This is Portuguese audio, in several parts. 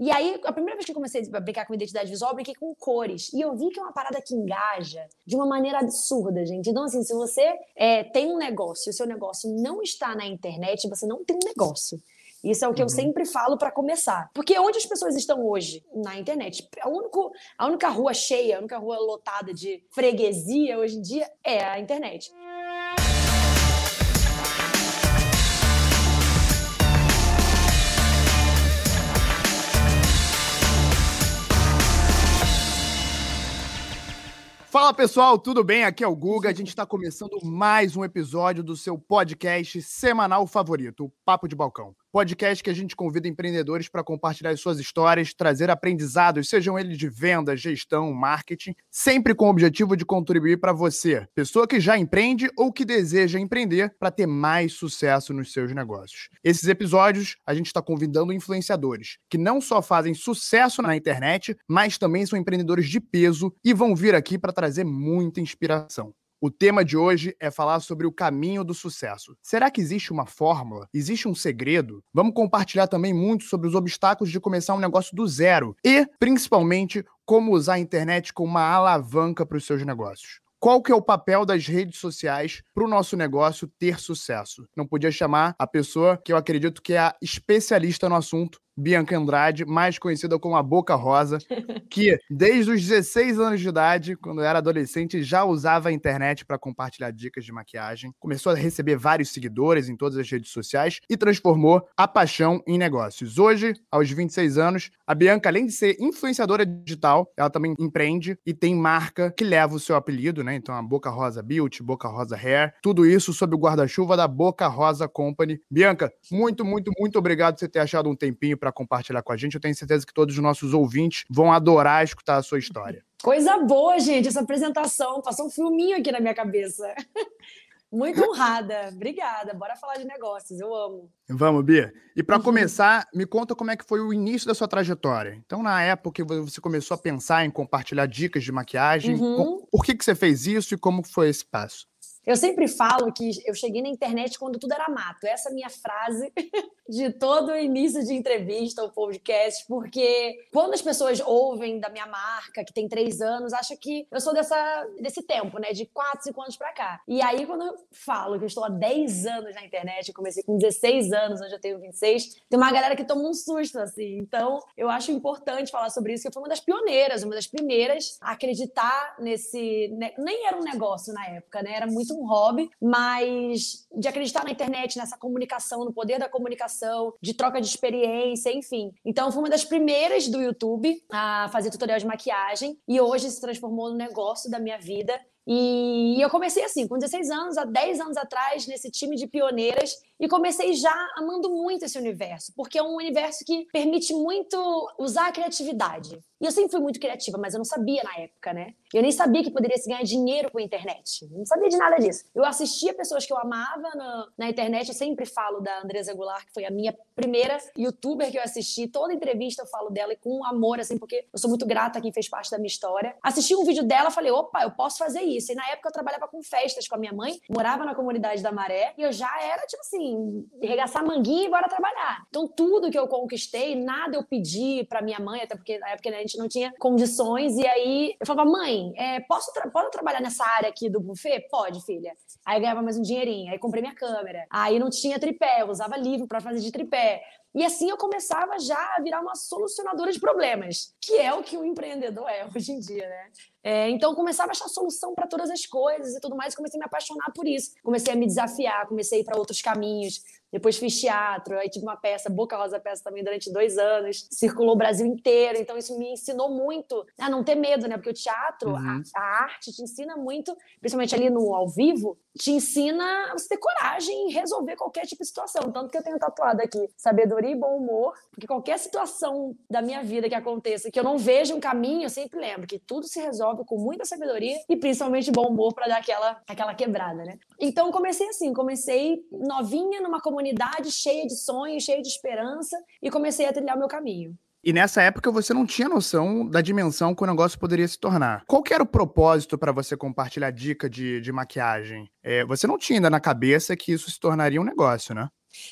E aí, a primeira vez que eu comecei a brincar com identidade visual, eu brinquei com cores. E eu vi que é uma parada que engaja de uma maneira absurda, gente. Então, assim, se você é, tem um negócio e o seu negócio não está na internet, você não tem um negócio. Isso é o que uhum. eu sempre falo para começar. Porque onde as pessoas estão hoje? Na internet. A, único, a única rua cheia, a única rua lotada de freguesia hoje em dia é a internet. Fala pessoal, tudo bem? Aqui é o Guga. A gente está começando mais um episódio do seu podcast semanal favorito, o Papo de Balcão podcast que a gente convida empreendedores para compartilhar suas histórias, trazer aprendizados, sejam eles de venda, gestão, marketing, sempre com o objetivo de contribuir para você, pessoa que já empreende ou que deseja empreender para ter mais sucesso nos seus negócios. Esses episódios a gente está convidando influenciadores que não só fazem sucesso na internet, mas também são empreendedores de peso e vão vir aqui para trazer muita inspiração. O tema de hoje é falar sobre o caminho do sucesso. Será que existe uma fórmula? Existe um segredo? Vamos compartilhar também muito sobre os obstáculos de começar um negócio do zero e, principalmente, como usar a internet como uma alavanca para os seus negócios. Qual que é o papel das redes sociais para o nosso negócio ter sucesso? Não podia chamar a pessoa que eu acredito que é a especialista no assunto, Bianca Andrade, mais conhecida como a Boca Rosa, que desde os 16 anos de idade, quando era adolescente, já usava a internet para compartilhar dicas de maquiagem. Começou a receber vários seguidores em todas as redes sociais e transformou a paixão em negócios. Hoje, aos 26 anos, a Bianca, além de ser influenciadora digital, ela também empreende e tem marca que leva o seu apelido, né? Então, a Boca Rosa Beauty, Boca Rosa Hair, tudo isso sob o guarda-chuva da Boca Rosa Company. Bianca, muito, muito, muito obrigado por você ter achado um tempinho para compartilhar com a gente. Eu tenho certeza que todos os nossos ouvintes vão adorar escutar a sua história. Coisa boa, gente, essa apresentação. Passou um filminho aqui na minha cabeça. Muito honrada. Obrigada. Bora falar de negócios. Eu amo. Vamos, Bia. E para uhum. começar, me conta como é que foi o início da sua trajetória. Então, na época que você começou a pensar em compartilhar dicas de maquiagem, uhum. por que, que você fez isso e como foi esse passo? Eu sempre falo que eu cheguei na internet quando tudo era mato. Essa é a minha frase de todo o início de entrevista ou podcast, porque quando as pessoas ouvem da minha marca, que tem três anos, acha que eu sou dessa, desse tempo, né? De quatro, cinco anos pra cá. E aí, quando eu falo que eu estou há 10 anos na internet, comecei com 16 anos, hoje eu tenho 26, tem uma galera que toma um susto, assim. Então, eu acho importante falar sobre isso, que eu fui uma das pioneiras, uma das primeiras a acreditar nesse. Né? Nem era um negócio na época, né? Era muito um hobby, mas de acreditar na internet, nessa comunicação, no poder da comunicação de troca de experiência, enfim. Então, fui uma das primeiras do YouTube a fazer tutorial de maquiagem e hoje se transformou no negócio da minha vida. E eu comecei assim, com 16 anos, há 10 anos atrás, nesse time de pioneiras, e comecei já amando muito esse universo, porque é um universo que permite muito usar a criatividade. E eu sempre fui muito criativa, mas eu não sabia na época, né? Eu nem sabia que poderia se ganhar dinheiro com a internet. Não sabia de nada disso. Eu assistia pessoas que eu amava na, na internet. Eu sempre falo da Andresa Goulart, que foi a minha primeira youtuber que eu assisti. Toda entrevista eu falo dela e com amor, assim, porque eu sou muito grata a quem fez parte da minha história. Assisti um vídeo dela, falei, opa, eu posso fazer isso. E na época eu trabalhava com festas com a minha mãe, morava na comunidade da Maré, e eu já era, tipo assim, regaçar manguinha e bora trabalhar. Então tudo que eu conquistei, nada eu pedi pra minha mãe, até porque na época né, a gente não tinha condições. E aí eu falava, mãe, é, posso, tra posso trabalhar nessa área aqui do buffet? Pode, filha. Aí eu ganhava mais um dinheirinho. Aí comprei minha câmera. Aí não tinha tripé, eu usava livro para fazer de tripé. E assim eu começava já a virar uma solucionadora de problemas, que é o que o empreendedor é hoje em dia, né? É, então, começava a achar solução para todas as coisas e tudo mais, comecei a me apaixonar por isso. Comecei a me desafiar, comecei a ir para outros caminhos. Depois fiz teatro, aí tive uma peça, Boca Rosa Peça também durante dois anos, circulou o Brasil inteiro, então isso me ensinou muito a não ter medo, né? Porque o teatro, uhum. a, a, arte te ensina muito, principalmente ali no ao vivo, te ensina a você ter coragem em resolver qualquer tipo de situação. Tanto que eu tenho tatuado aqui sabedoria e bom humor, porque qualquer situação da minha vida que aconteça, que eu não veja um caminho, eu sempre lembro que tudo se resolve com muita sabedoria e principalmente bom humor para dar aquela, aquela quebrada, né? Então comecei assim, comecei novinha numa comunidade cheia de sonhos, cheia de esperança e comecei a trilhar o meu caminho. E nessa época você não tinha noção da dimensão que o negócio poderia se tornar. Qual era o propósito para você compartilhar dica de, de maquiagem? É, você não tinha ainda na cabeça que isso se tornaria um negócio, né?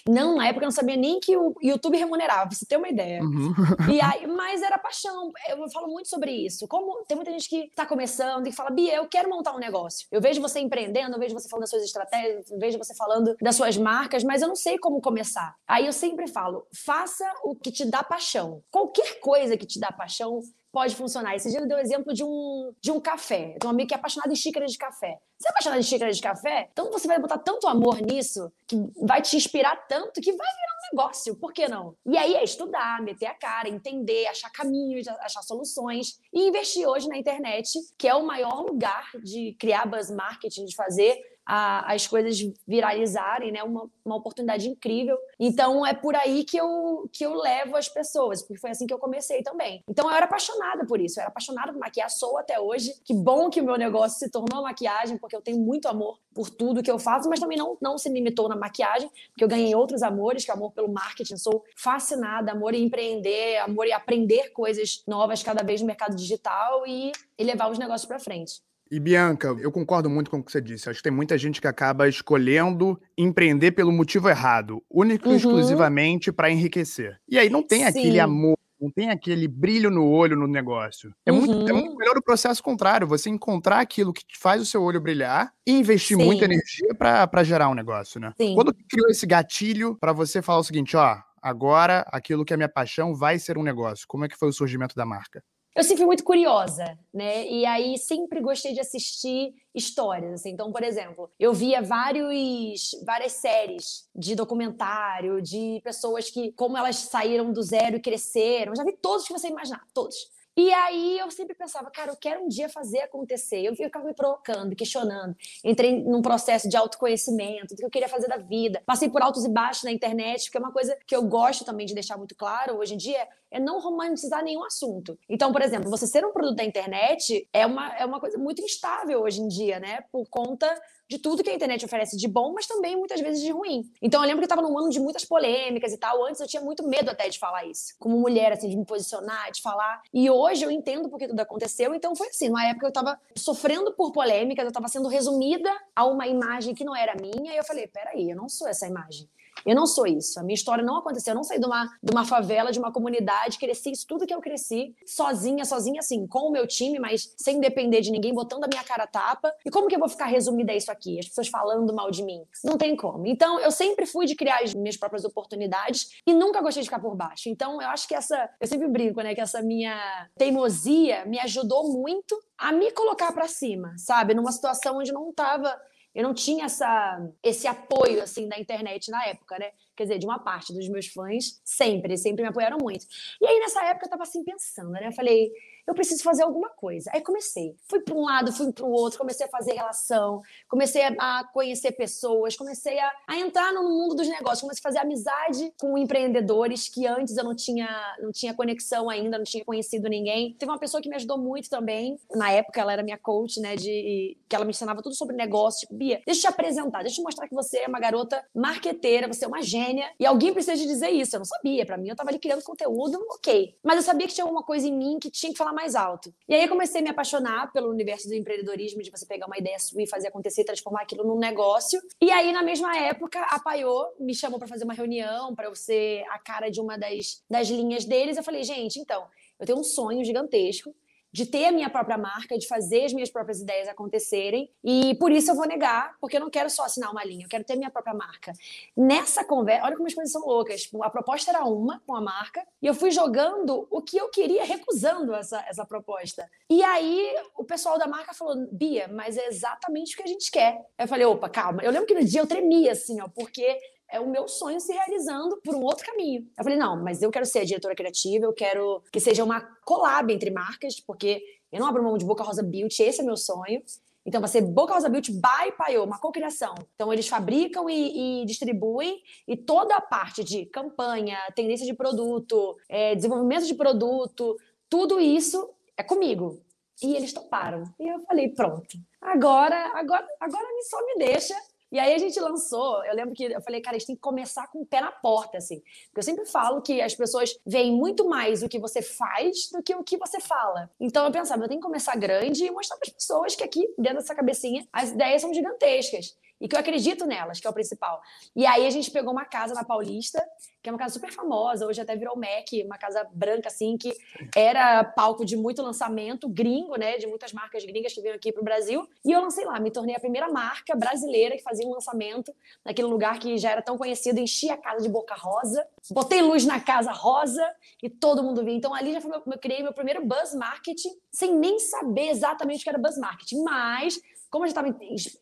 Não, na época eu não sabia nem que o YouTube remunerava, pra você ter uma ideia. Uhum. E aí, mas era paixão. Eu falo muito sobre isso. Como tem muita gente que tá começando e fala, Bia, eu quero montar um negócio. Eu vejo você empreendendo, eu vejo você falando das suas estratégias, eu vejo você falando das suas marcas, mas eu não sei como começar. Aí eu sempre falo, faça o que te dá paixão. Qualquer coisa que te dá paixão, pode funcionar. Esse dia ele deu o exemplo de um, de um café. Tenho um amigo que é apaixonado em xícaras de café. Você é apaixonado em xícaras de café? Então você vai botar tanto amor nisso, que vai te inspirar tanto, que vai virar um negócio. Por que não? E aí é estudar, meter a cara, entender, achar caminhos, achar soluções. E investir hoje na internet, que é o maior lugar de criar buzz marketing, de fazer a, as coisas viralizarem, né? Uma, uma oportunidade incrível. Então é por aí que eu, que eu levo as pessoas, porque foi assim que eu comecei também. Então eu era apaixonada por isso, eu era apaixonada por maquiar, sou até hoje. Que bom que o meu negócio se tornou maquiagem, porque eu tenho muito amor por tudo que eu faço, mas também não, não se limitou na maquiagem, porque eu ganhei outros amores, que é amor pelo marketing, sou fascinada, amor em empreender, amor em aprender coisas novas cada vez no mercado digital e, e levar os negócios para frente. E Bianca, eu concordo muito com o que você disse. Acho que tem muita gente que acaba escolhendo empreender pelo motivo errado, único e uhum. exclusivamente para enriquecer. E aí não tem Sim. aquele amor, não tem aquele brilho no olho no negócio. É, uhum. muito, é muito melhor o processo contrário, você encontrar aquilo que faz o seu olho brilhar e investir Sim. muita energia para gerar um negócio, né? Sim. Quando criou esse gatilho para você falar o seguinte, ó, agora aquilo que é minha paixão vai ser um negócio. Como é que foi o surgimento da marca? Eu sempre fui muito curiosa, né? E aí sempre gostei de assistir histórias, assim. Então, por exemplo, eu via vários, várias séries de documentário, de pessoas que, como elas saíram do zero e cresceram. Já vi todos que você imaginar, todos. E aí eu sempre pensava, cara, eu quero um dia fazer acontecer. Eu ficava me provocando, questionando. Entrei num processo de autoconhecimento, do que eu queria fazer da vida. Passei por altos e baixos na internet, porque é uma coisa que eu gosto também de deixar muito claro hoje em dia é não romantizar nenhum assunto. Então, por exemplo, você ser um produto da internet é uma, é uma coisa muito instável hoje em dia, né? Por conta de tudo que a internet oferece de bom, mas também muitas vezes de ruim. Então eu lembro que eu estava num ano de muitas polêmicas e tal. Antes eu tinha muito medo até de falar isso. Como mulher, assim, de me posicionar, de falar. E hoje eu entendo porque tudo aconteceu. Então foi assim, numa época eu estava sofrendo por polêmicas, eu estava sendo resumida a uma imagem que não era minha. E eu falei, peraí, eu não sou essa imagem. Eu não sou isso. A minha história não aconteceu. Eu não saí de uma, de uma favela, de uma comunidade, cresci isso tudo que eu cresci, sozinha, sozinha, assim, com o meu time, mas sem depender de ninguém, botando a minha cara a tapa. E como que eu vou ficar resumida isso aqui? As pessoas falando mal de mim? Não tem como. Então, eu sempre fui de criar as minhas próprias oportunidades e nunca gostei de ficar por baixo. Então, eu acho que essa. Eu sempre brinco, né? Que essa minha teimosia me ajudou muito a me colocar para cima, sabe? Numa situação onde não tava eu não tinha essa, esse apoio assim da internet na época, né? Quer dizer, de uma parte dos meus fãs, sempre, sempre me apoiaram muito. E aí, nessa época, eu tava assim pensando, né? Eu falei, eu preciso fazer alguma coisa. Aí comecei. Fui para um lado, fui para o outro, comecei a fazer relação, comecei a conhecer pessoas, comecei a, a, entrar no mundo dos negócios, comecei a fazer amizade com empreendedores que antes eu não tinha, não tinha conexão ainda, não tinha conhecido ninguém. Teve uma pessoa que me ajudou muito também. Na época, ela era minha coach, né? De, que ela me ensinava tudo sobre negócio. Tipo, Bia, deixa eu te apresentar, deixa eu mostrar que você é uma garota marqueteira, você é uma gênia E alguém precisa de dizer isso. Eu não sabia. Para mim, eu tava ali criando conteúdo, ok. Mas eu sabia que tinha alguma coisa em mim que tinha que falar mais alto. E aí eu comecei a me apaixonar pelo universo do empreendedorismo, de você pegar uma ideia sua e fazer acontecer, transformar aquilo num negócio. E aí, na mesma época, a Paiô me chamou para fazer uma reunião, para eu ser a cara de uma das, das linhas deles. Eu falei, gente, então, eu tenho um sonho gigantesco de ter a minha própria marca, de fazer as minhas próprias ideias acontecerem. E por isso eu vou negar, porque eu não quero só assinar uma linha, eu quero ter minha própria marca. Nessa conversa, olha como as coisas são loucas. Tipo, a proposta era uma com a marca, e eu fui jogando o que eu queria, recusando essa, essa proposta. E aí o pessoal da marca falou: Bia, mas é exatamente o que a gente quer. Eu falei: opa, calma. Eu lembro que no dia eu tremia, assim, ó, porque é o meu sonho se realizando por um outro caminho. Eu falei, não, mas eu quero ser a diretora criativa, eu quero que seja uma collab entre marcas, porque eu não abro mão de Boca Rosa Beauty, esse é meu sonho. Então, vai ser Boca Rosa Beauty by Paiô, uma cocriação. Então, eles fabricam e, e, distribuem, e toda a parte de campanha, tendência de produto, é, desenvolvimento de produto, tudo isso é comigo. E eles toparam. E eu falei, pronto. Agora, agora, agora só me deixa e aí a gente lançou, eu lembro que eu falei, cara, a gente tem que começar com o pé na porta, assim. Porque eu sempre falo que as pessoas veem muito mais o que você faz do que o que você fala. Então eu pensava, eu tenho que começar grande e mostrar para as pessoas que aqui, dentro dessa cabecinha, as ideias são gigantescas. E que eu acredito nelas, que é o principal. E aí a gente pegou uma casa na Paulista, que é uma casa super famosa, hoje até virou MEC, uma casa branca assim, que era palco de muito lançamento gringo, né, de muitas marcas gringas que vinham aqui para o Brasil. E eu lancei lá, me tornei a primeira marca brasileira que fazia um lançamento naquele lugar que já era tão conhecido, enchi a casa de boca rosa, botei luz na casa rosa e todo mundo via. Então ali já foi meu, eu criei meu primeiro buzz marketing, sem nem saber exatamente o que era buzz marketing, mas como eu já estava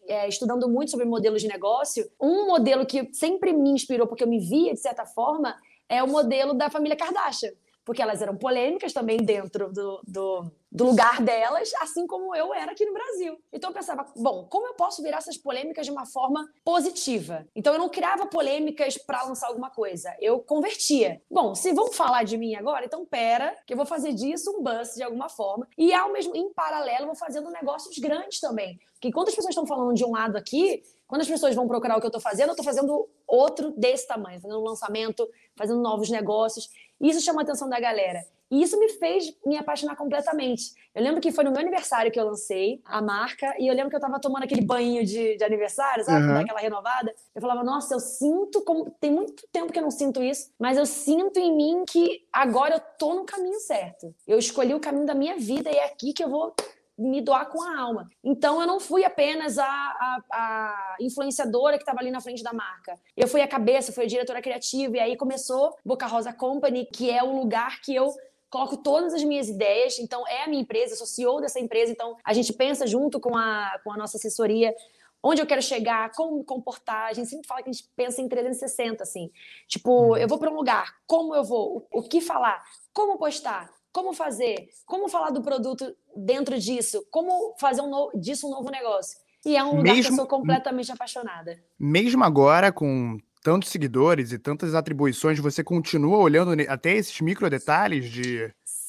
é, estudando muito sobre modelos de negócio, um modelo que sempre me inspirou, porque eu me via de certa forma, é o modelo da família Kardashian porque elas eram polêmicas também dentro do, do, do, lugar delas, assim como eu era aqui no Brasil. Então eu pensava, bom, como eu posso virar essas polêmicas de uma forma positiva? Então eu não criava polêmicas para lançar alguma coisa, eu convertia. Bom, se vão falar de mim agora, então pera, que eu vou fazer disso um buzz de alguma forma. E ao mesmo em paralelo, eu vou fazendo negócios grandes também. Porque enquanto as pessoas estão falando de um lado aqui, quando as pessoas vão procurar o que eu estou fazendo, eu estou fazendo outro desse tamanho, fazendo um lançamento, fazendo novos negócios. Isso chama a atenção da galera. E isso me fez me apaixonar completamente. Eu lembro que foi no meu aniversário que eu lancei a marca, e eu lembro que eu tava tomando aquele banho de, de aniversário, sabe? Uhum. Daquela renovada. Eu falava, nossa, eu sinto como. Tem muito tempo que eu não sinto isso, mas eu sinto em mim que agora eu tô no caminho certo. Eu escolhi o caminho da minha vida e é aqui que eu vou me doar com a alma. Então eu não fui apenas a, a, a influenciadora que estava ali na frente da marca. Eu fui a cabeça, fui a diretora criativa e aí começou Boca Rosa Company, que é o lugar que eu coloco todas as minhas ideias. Então é a minha empresa, eu sou CEO dessa empresa, então a gente pensa junto com a, com a nossa assessoria onde eu quero chegar, como me comportar. A gente sempre fala que a gente pensa em 360, assim. Tipo, uhum. eu vou para um lugar, como eu vou, o, o que falar, como postar, como fazer, como falar do produto dentro disso, como fazer um no... disso um novo negócio. E é um lugar mesmo, que eu sou completamente apaixonada. Mesmo agora, com tantos seguidores e tantas atribuições, você continua olhando até esses micro detalhes de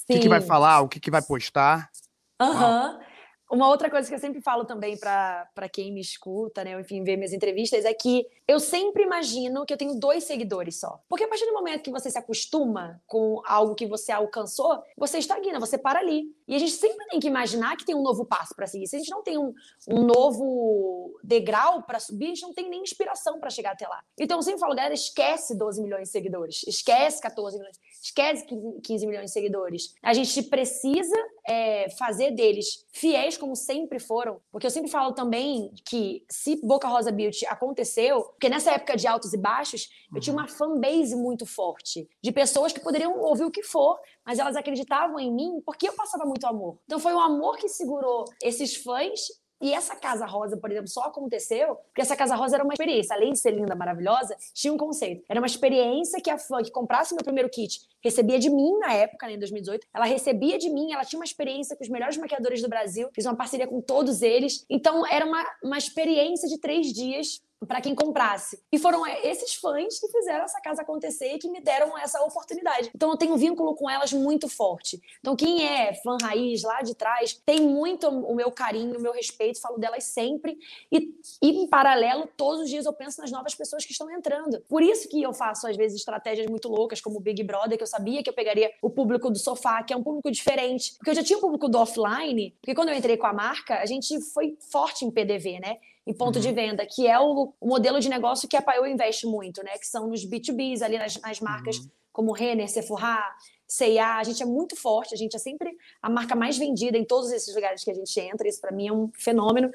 o que, que, vai falar, o que, que vai postar? Aham. Uhum. Uma outra coisa que eu sempre falo também para quem me escuta, né, ou enfim, vê minhas entrevistas, é que eu sempre imagino que eu tenho dois seguidores só. Porque a partir do momento que você se acostuma com algo que você alcançou, você estagna, você para ali. E a gente sempre tem que imaginar que tem um novo passo para seguir. Se a gente não tem um, um novo degrau para subir, a gente não tem nem inspiração para chegar até lá. Então eu sempre falo, galera, esquece 12 milhões de seguidores, esquece 14 milhões, esquece 15 milhões de seguidores. A gente precisa é, fazer deles fiéis como sempre foram, porque eu sempre falo também que se Boca Rosa Beauty aconteceu, porque nessa época de altos e baixos, eu tinha uhum. uma fanbase muito forte, de pessoas que poderiam ouvir o que for, mas elas acreditavam em mim porque eu passava muito amor. Então foi o amor que segurou esses fãs e essa Casa Rosa, por exemplo, só aconteceu porque essa Casa Rosa era uma experiência. Além de ser linda, maravilhosa, tinha um conceito. Era uma experiência que a fã que comprasse meu primeiro kit recebia de mim na época, né, em 2018. Ela recebia de mim, ela tinha uma experiência com os melhores maquiadores do Brasil. Fiz uma parceria com todos eles. Então, era uma, uma experiência de três dias para quem comprasse. E foram esses fãs que fizeram essa casa acontecer e que me deram essa oportunidade. Então eu tenho um vínculo com elas muito forte. Então quem é fã raiz lá de trás tem muito o meu carinho, o meu respeito, falo delas sempre. E, e em paralelo, todos os dias eu penso nas novas pessoas que estão entrando. Por isso que eu faço às vezes estratégias muito loucas, como o Big Brother, que eu sabia que eu pegaria o público do sofá, que é um público diferente. Porque eu já tinha o público do offline, porque quando eu entrei com a marca, a gente foi forte em PDV, né? Em ponto uhum. de venda, que é o, o, modelo de negócio que a Paiô investe muito, né? Que são nos B2Bs, ali nas, nas marcas uhum. como Renner, Sephora, C&A, a gente é muito forte, a gente é sempre a marca mais vendida em todos esses lugares que a gente entra, isso para mim é um fenômeno.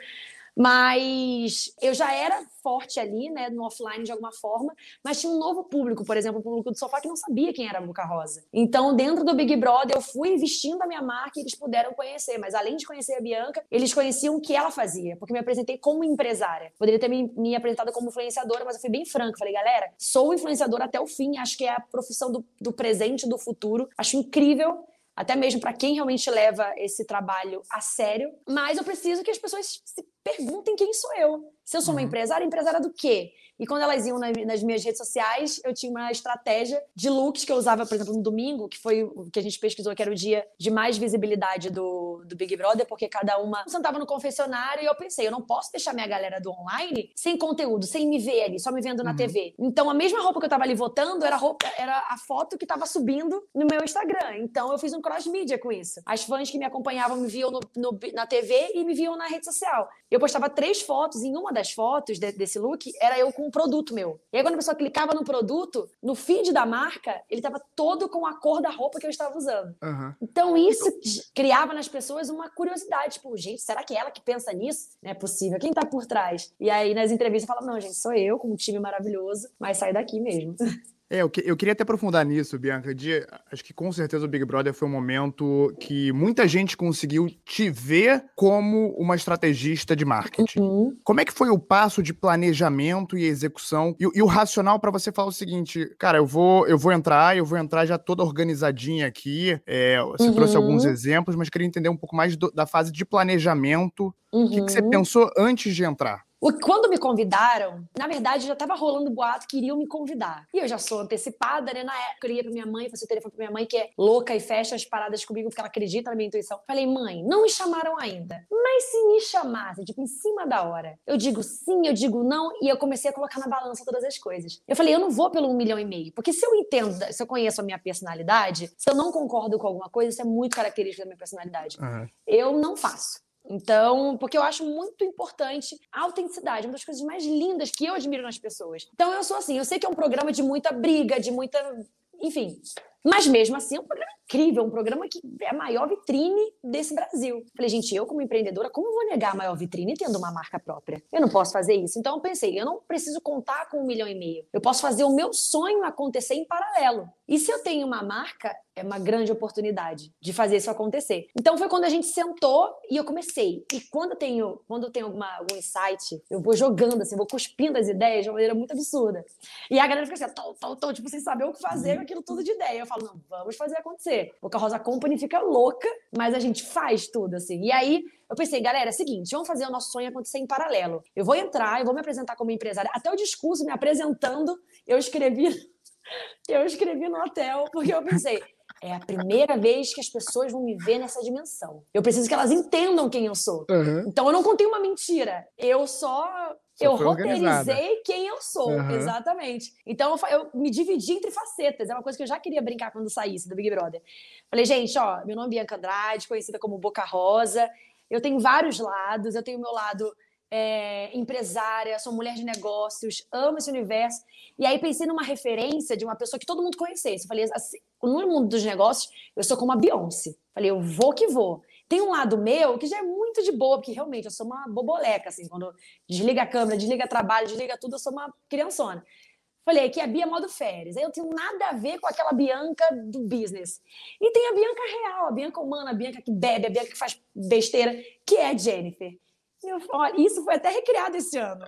Mas eu já era forte ali, né, no offline de alguma forma, mas tinha um novo público, por exemplo, o público do sofá que não sabia quem era a Boca Rosa. Então, dentro do Big Brother, eu fui investindo a minha marca e eles puderam conhecer, mas além de conhecer a Bianca, eles conheciam o que ela fazia, porque me apresentei como empresária. Poderia ter me, me apresentado como influenciadora, mas eu fui bem franca, falei, galera, sou influenciadora até o fim, acho que é a profissão do, do presente, do futuro, acho incrível até mesmo para quem realmente leva esse trabalho a sério, mas eu preciso que as pessoas se perguntem quem sou eu. Se eu sou uma uhum. empresária, empresária do quê? E quando elas iam nas minhas redes sociais, eu tinha uma estratégia de looks que eu usava, por exemplo, no domingo, que foi o que a gente pesquisou, que era o dia de mais visibilidade do, do Big Brother, porque cada uma sentava no confessionário e eu pensei, eu não posso deixar minha galera do online sem conteúdo, sem me ver ali, só me vendo na uhum. TV. Então, a mesma roupa que eu tava ali votando era a, roupa, era a foto que tava subindo no meu Instagram. Então, eu fiz um cross-mídia com isso. As fãs que me acompanhavam me viam no, no, na TV e me viam na rede social. Eu postava três fotos, em uma das fotos de, desse look era eu com produto meu. E aí, quando a pessoa clicava no produto, no feed da marca, ele estava todo com a cor da roupa que eu estava usando. Uhum. Então, isso criava nas pessoas uma curiosidade. Tipo, gente, será que é ela que pensa nisso? Não é possível. Quem está por trás? E aí, nas entrevistas, eu falava, não, gente, sou eu, com um time maravilhoso, mas sai daqui mesmo. É, eu, que, eu queria até aprofundar nisso, Bianca. De, acho que com certeza o Big Brother foi um momento que muita gente conseguiu te ver como uma estrategista de marketing. Uhum. Como é que foi o passo de planejamento e execução e, e o racional para você falar o seguinte, cara, eu vou, eu vou entrar, eu vou entrar já toda organizadinha aqui. É, você uhum. trouxe alguns exemplos, mas queria entender um pouco mais do, da fase de planejamento. O que, que você uhum. pensou antes de entrar? Quando me convidaram, na verdade já estava rolando boato que iriam me convidar. E eu já sou antecipada, né? Na época eu ia pra minha mãe, fazer o telefone pra minha mãe, que é louca e fecha as paradas comigo porque ela acredita na minha intuição. Falei, mãe, não me chamaram ainda. Mas se me chamasse, tipo, em cima da hora, eu digo sim, eu digo não, e eu comecei a colocar na balança todas as coisas. Eu falei, eu não vou pelo um milhão e meio. Porque se eu entendo, se eu conheço a minha personalidade, se eu não concordo com alguma coisa, isso é muito característico da minha personalidade. Uhum. Eu não faço. Então, porque eu acho muito importante a autenticidade, uma das coisas mais lindas que eu admiro nas pessoas. Então, eu sou assim, eu sei que é um programa de muita briga, de muita. Enfim. Mas mesmo assim, é um programa incrível, um programa que é a maior vitrine desse Brasil. Falei, gente, eu como empreendedora, como vou negar a maior vitrine tendo uma marca própria? Eu não posso fazer isso. Então eu pensei, eu não preciso contar com um milhão e meio. Eu posso fazer o meu sonho acontecer em paralelo. E se eu tenho uma marca, é uma grande oportunidade de fazer isso acontecer. Então foi quando a gente sentou e eu comecei. E quando eu tenho, quando eu tenho alguma, algum insight, eu vou jogando assim, vou cuspindo as ideias de uma maneira muito absurda. E a galera fica assim, tal, tal, tal, tipo, sem saber o que fazer com aquilo tudo de ideia. Eu falo, não, vamos fazer acontecer. Porque a Rosa Company fica louca, mas a gente faz tudo assim. E aí eu pensei, galera, é o seguinte, vamos fazer o nosso sonho acontecer em paralelo. Eu vou entrar, eu vou me apresentar como empresária. Até o discurso me apresentando, eu escrevi eu escrevi no hotel, porque eu pensei, é a primeira vez que as pessoas vão me ver nessa dimensão. Eu preciso que elas entendam quem eu sou. Uhum. Então eu não contei uma mentira. Eu só. só eu roteirizei organizada. quem eu sou, uhum. exatamente. Então eu, eu, me dividi entre facetas. É uma coisa que eu já queria brincar quando saísse do Big Brother. Falei, gente, ó, meu nome é Bianca Andrade, conhecida como Boca Rosa. Eu tenho vários lados. Eu tenho o meu lado é, empresária, sou mulher de negócios, amo esse universo. E aí pensei numa referência de uma pessoa que todo mundo conhecesse. Eu falei, assim, no mundo dos negócios, eu sou como a Beyoncé. Falei, eu vou que vou. Tem um lado meu que já é muito de boa, porque realmente eu sou uma boboleca, assim, quando desliga a câmera, desliga trabalho, desliga tudo, eu sou uma criançona. Falei, é a Bia modo férias. Eu tenho nada a ver com aquela Bianca do business. E tem a Bianca real, a Bianca humana, a Bianca que bebe, a Bianca que faz besteira, que é a Jennifer. Eu, isso foi até recriado esse ano.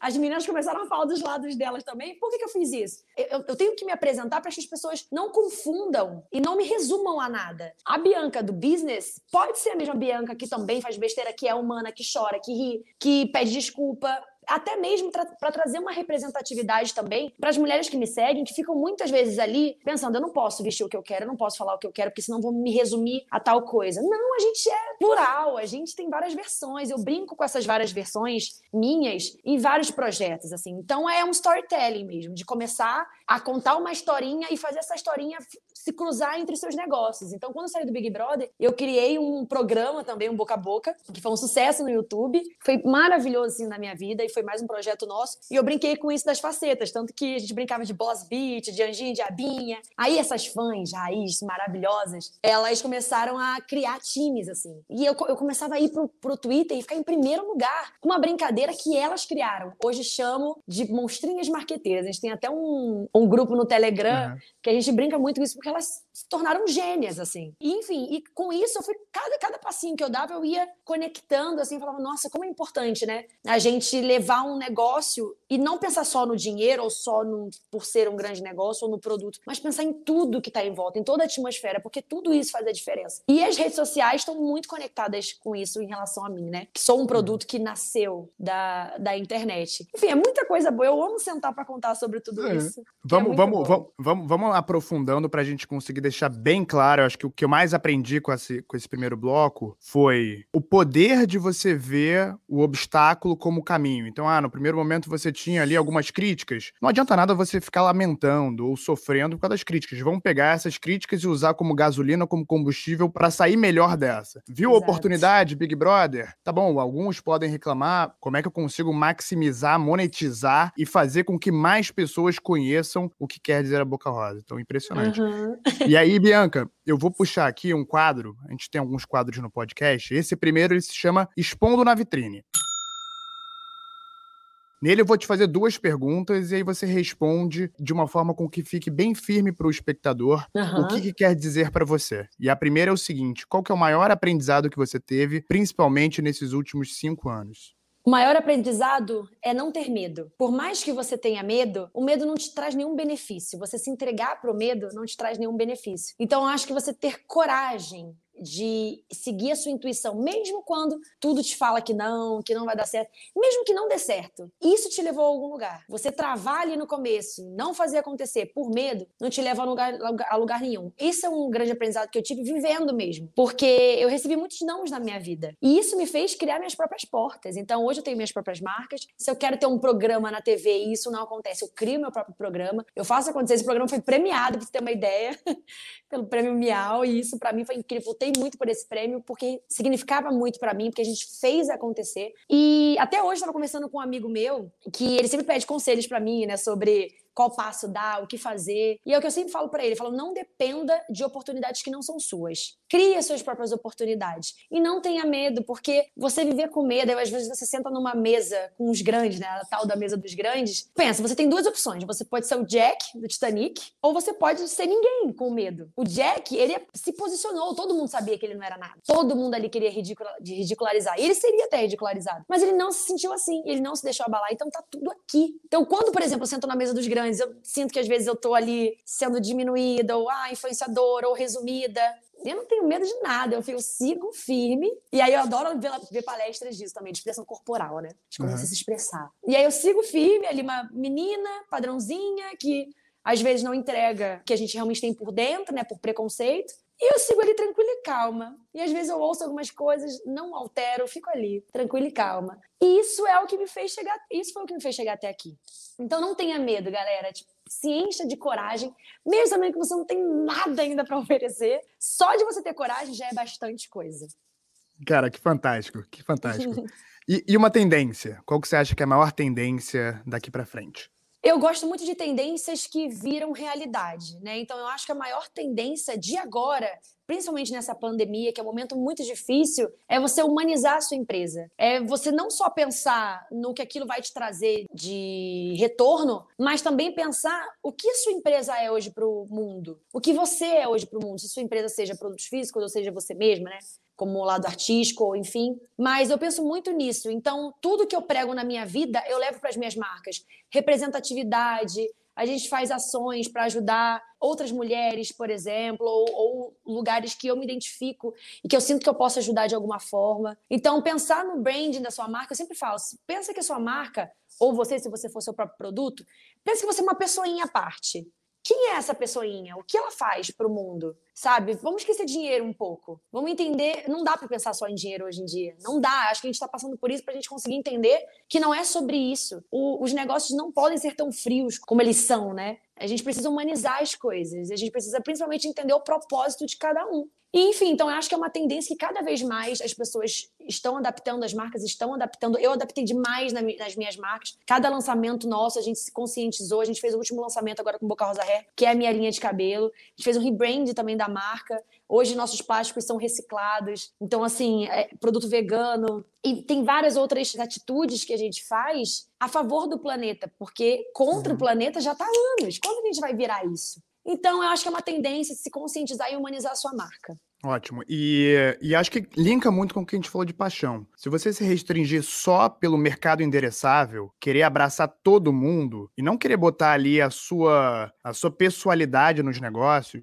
As meninas começaram a falar dos lados delas também. Por que, que eu fiz isso? Eu, eu tenho que me apresentar para que as pessoas não confundam e não me resumam a nada. A Bianca do business pode ser a mesma Bianca que também faz besteira, que é humana, que chora, que ri, que pede desculpa até mesmo para trazer uma representatividade também para as mulheres que me seguem, que ficam muitas vezes ali pensando: eu não posso vestir o que eu quero, eu não posso falar o que eu quero, porque senão vão me resumir a tal coisa. Não, a gente é plural, a gente tem várias versões. Eu brinco com essas várias versões minhas em vários projetos, assim. Então é um storytelling mesmo, de começar a contar uma historinha e fazer essa historinha se cruzar entre seus negócios. Então, quando eu saí do Big Brother, eu criei um programa também, um boca a boca, que foi um sucesso no YouTube. Foi maravilhoso assim na minha vida e foi mais um projeto nosso. E eu brinquei com isso das facetas, tanto que a gente brincava de boss beat, de anjinho, de abinha. Aí essas fãs raiz maravilhosas, elas começaram a criar times assim. E eu, eu começava a ir pro, pro Twitter e ficar em primeiro lugar, com uma brincadeira que elas criaram. Hoje chamo de monstrinhas marqueteiras. A gente tem até um, um grupo no Telegram uhum. que a gente brinca muito com isso porque elas se tornaram gênias, assim. E, enfim, e com isso, eu fui, cada, cada passinho que eu dava, eu ia conectando, assim, falava, nossa, como é importante, né? A gente levar um negócio e não pensar só no dinheiro ou só no, por ser um grande negócio ou no produto, mas pensar em tudo que está em volta, em toda a atmosfera, porque tudo isso faz a diferença. E as redes sociais estão muito conectadas com isso em relação a mim, né? Que sou um produto que nasceu da, da internet. Enfim, é muita coisa boa. Eu amo sentar para contar sobre tudo é. isso. Vamos, é vamos, vamos, vamos, vamos aprofundando para a gente conseguir deixar bem claro. Eu acho que o que eu mais aprendi com esse, com esse primeiro bloco foi o poder de você ver o obstáculo como caminho. Então, ah, no primeiro momento você tinha tinha ali algumas críticas. Não adianta nada você ficar lamentando ou sofrendo por causa das críticas. Vamos pegar essas críticas e usar como gasolina, como combustível para sair melhor dessa. Viu a oportunidade, Big Brother? Tá bom, alguns podem reclamar como é que eu consigo maximizar, monetizar e fazer com que mais pessoas conheçam o que quer dizer a Boca Rosa. Então, impressionante. Uhum. E aí, Bianca, eu vou puxar aqui um quadro. A gente tem alguns quadros no podcast. Esse primeiro ele se chama Expondo na Vitrine. Nele eu vou te fazer duas perguntas e aí você responde de uma forma com que fique bem firme para o espectador uhum. o que, que, quer dizer para você. E a primeira é o seguinte: qual que é o maior aprendizado que você teve, principalmente nesses últimos cinco anos? O maior aprendizado é não ter medo. Por mais que você tenha medo, o medo não te traz nenhum benefício. Você se entregar para o medo não te traz nenhum benefício. Então, eu acho que você ter coragem de seguir a sua intuição, mesmo quando tudo te fala que não, que não vai dar certo, mesmo que não dê certo. Isso te levou a algum lugar. Você travar ali no começo, não fazer acontecer por medo, não te leva a lugar, a lugar nenhum. Isso é um grande aprendizado que eu tive vivendo mesmo, porque eu recebi muitos nãos na minha vida. E isso me fez criar minhas próprias portas. Então hoje eu tenho minhas próprias marcas. Se eu quero ter um programa na TV e isso não acontece, eu crio meu próprio programa. Eu faço acontecer. Esse programa foi premiado, para você ter uma ideia, pelo Prêmio Miau, e isso para mim foi incrível lutei muito por esse prêmio porque significava muito para mim, porque a gente fez acontecer. E até hoje estava conversando com um amigo meu que ele sempre pede conselhos para mim, né, sobre qual passo dar, o que fazer. E é o que eu sempre falo para ele, falo, não dependa de oportunidades que não são suas. Crie as suas próprias oportunidades e não tenha medo, porque você viver com medo, às vezes você senta numa mesa com os grandes, né, a tal da mesa dos grandes. Pensa, você tem duas opções, você pode ser o Jack do Titanic ou você pode ser ninguém com medo. O Jack, ele se posicionou, todo mundo sabia que ele não era nada. Todo mundo ali queria ridicularizar. E ele seria até ridicularizado, mas ele não se sentiu assim, ele não se deixou abalar, então tá tudo aqui. Então, quando, por exemplo, eu sento na mesa dos grandes grandes. Eu sinto que às vezes eu tô ali sendo diminuída, ou ah, influenciadora, ou resumida. Eu não tenho medo de nada, eu, fico, sigo firme. E aí eu adoro ver, ver, palestras disso também, de expressão corporal, né? De como uhum. você se expressar. E aí eu sigo firme, ali uma menina padrãozinha que às vezes não entrega o que a gente realmente tem por dentro, né? Por preconceito. E eu sigo ali tranquila e calma. E às vezes eu ouço algumas coisas, não altero, fico ali, tranquila e calma. E isso é o que me fez chegar, isso foi o que me fez chegar até aqui. Então não tenha medo, galera. Tipo, se encha de coragem, mesmo também que você não tem nada ainda para oferecer, só de você ter coragem já é bastante coisa. Cara, que fantástico, que fantástico. e, e uma tendência? Qual que você acha que é a maior tendência daqui para frente? Eu gosto muito de tendências que viram realidade, né? Então eu acho que a maior tendência de agora, principalmente nessa pandemia, que é um momento muito difícil, é você humanizar a sua empresa. É você não só pensar no que aquilo vai te trazer de retorno, mas também pensar o que a sua empresa é hoje para o mundo, o que você é hoje para o mundo, se a sua empresa seja produtos físicos ou seja você mesma, né? como o lado artístico, enfim. Mas eu penso muito nisso. Então, tudo que eu prego na minha vida, eu levo para as minhas marcas. Representatividade, a gente faz ações para ajudar outras mulheres, por exemplo, ou, ou, lugares que eu me identifico e que eu sinto que eu posso ajudar de alguma forma. Então, pensar no branding da sua marca, eu sempre falo, pensa que a sua marca, ou você, se você for seu próprio produto, pensa que você é uma pessoinha à parte. Quem é essa pessoinha? O que ela faz para o mundo? Sabe? Vamos esquecer dinheiro um pouco. Vamos entender. Não dá para pensar só em dinheiro hoje em dia. Não dá. Acho que a gente está passando por isso para a gente conseguir entender que não é sobre isso. O, os negócios não podem ser tão frios como eles são, né? A gente precisa humanizar as coisas. A gente precisa principalmente entender o propósito de cada um. E, enfim, então eu acho que é uma tendência que cada vez mais as pessoas estão adaptando, as marcas estão adaptando. Eu adaptei demais nas minhas marcas. Cada lançamento nosso, a gente se conscientizou. A gente fez o último lançamento agora com Boca Rosa Hair, que é a minha linha de cabelo. A gente fez um rebrand também da marca. Hoje nossos plásticos são reciclados. Então, assim, é produto vegano. E tem várias outras atitudes que a gente faz a favor do planeta, porque contra uhum. o planeta já está há anos. Quando a gente vai virar isso? Então, eu acho que é uma tendência de se conscientizar e humanizar a sua marca. Ótimo. E, e acho que linka muito com o que a gente falou de paixão. Se você se restringir só pelo mercado endereçável, querer abraçar todo mundo e não querer botar ali a sua, a sua pessoalidade nos negócios,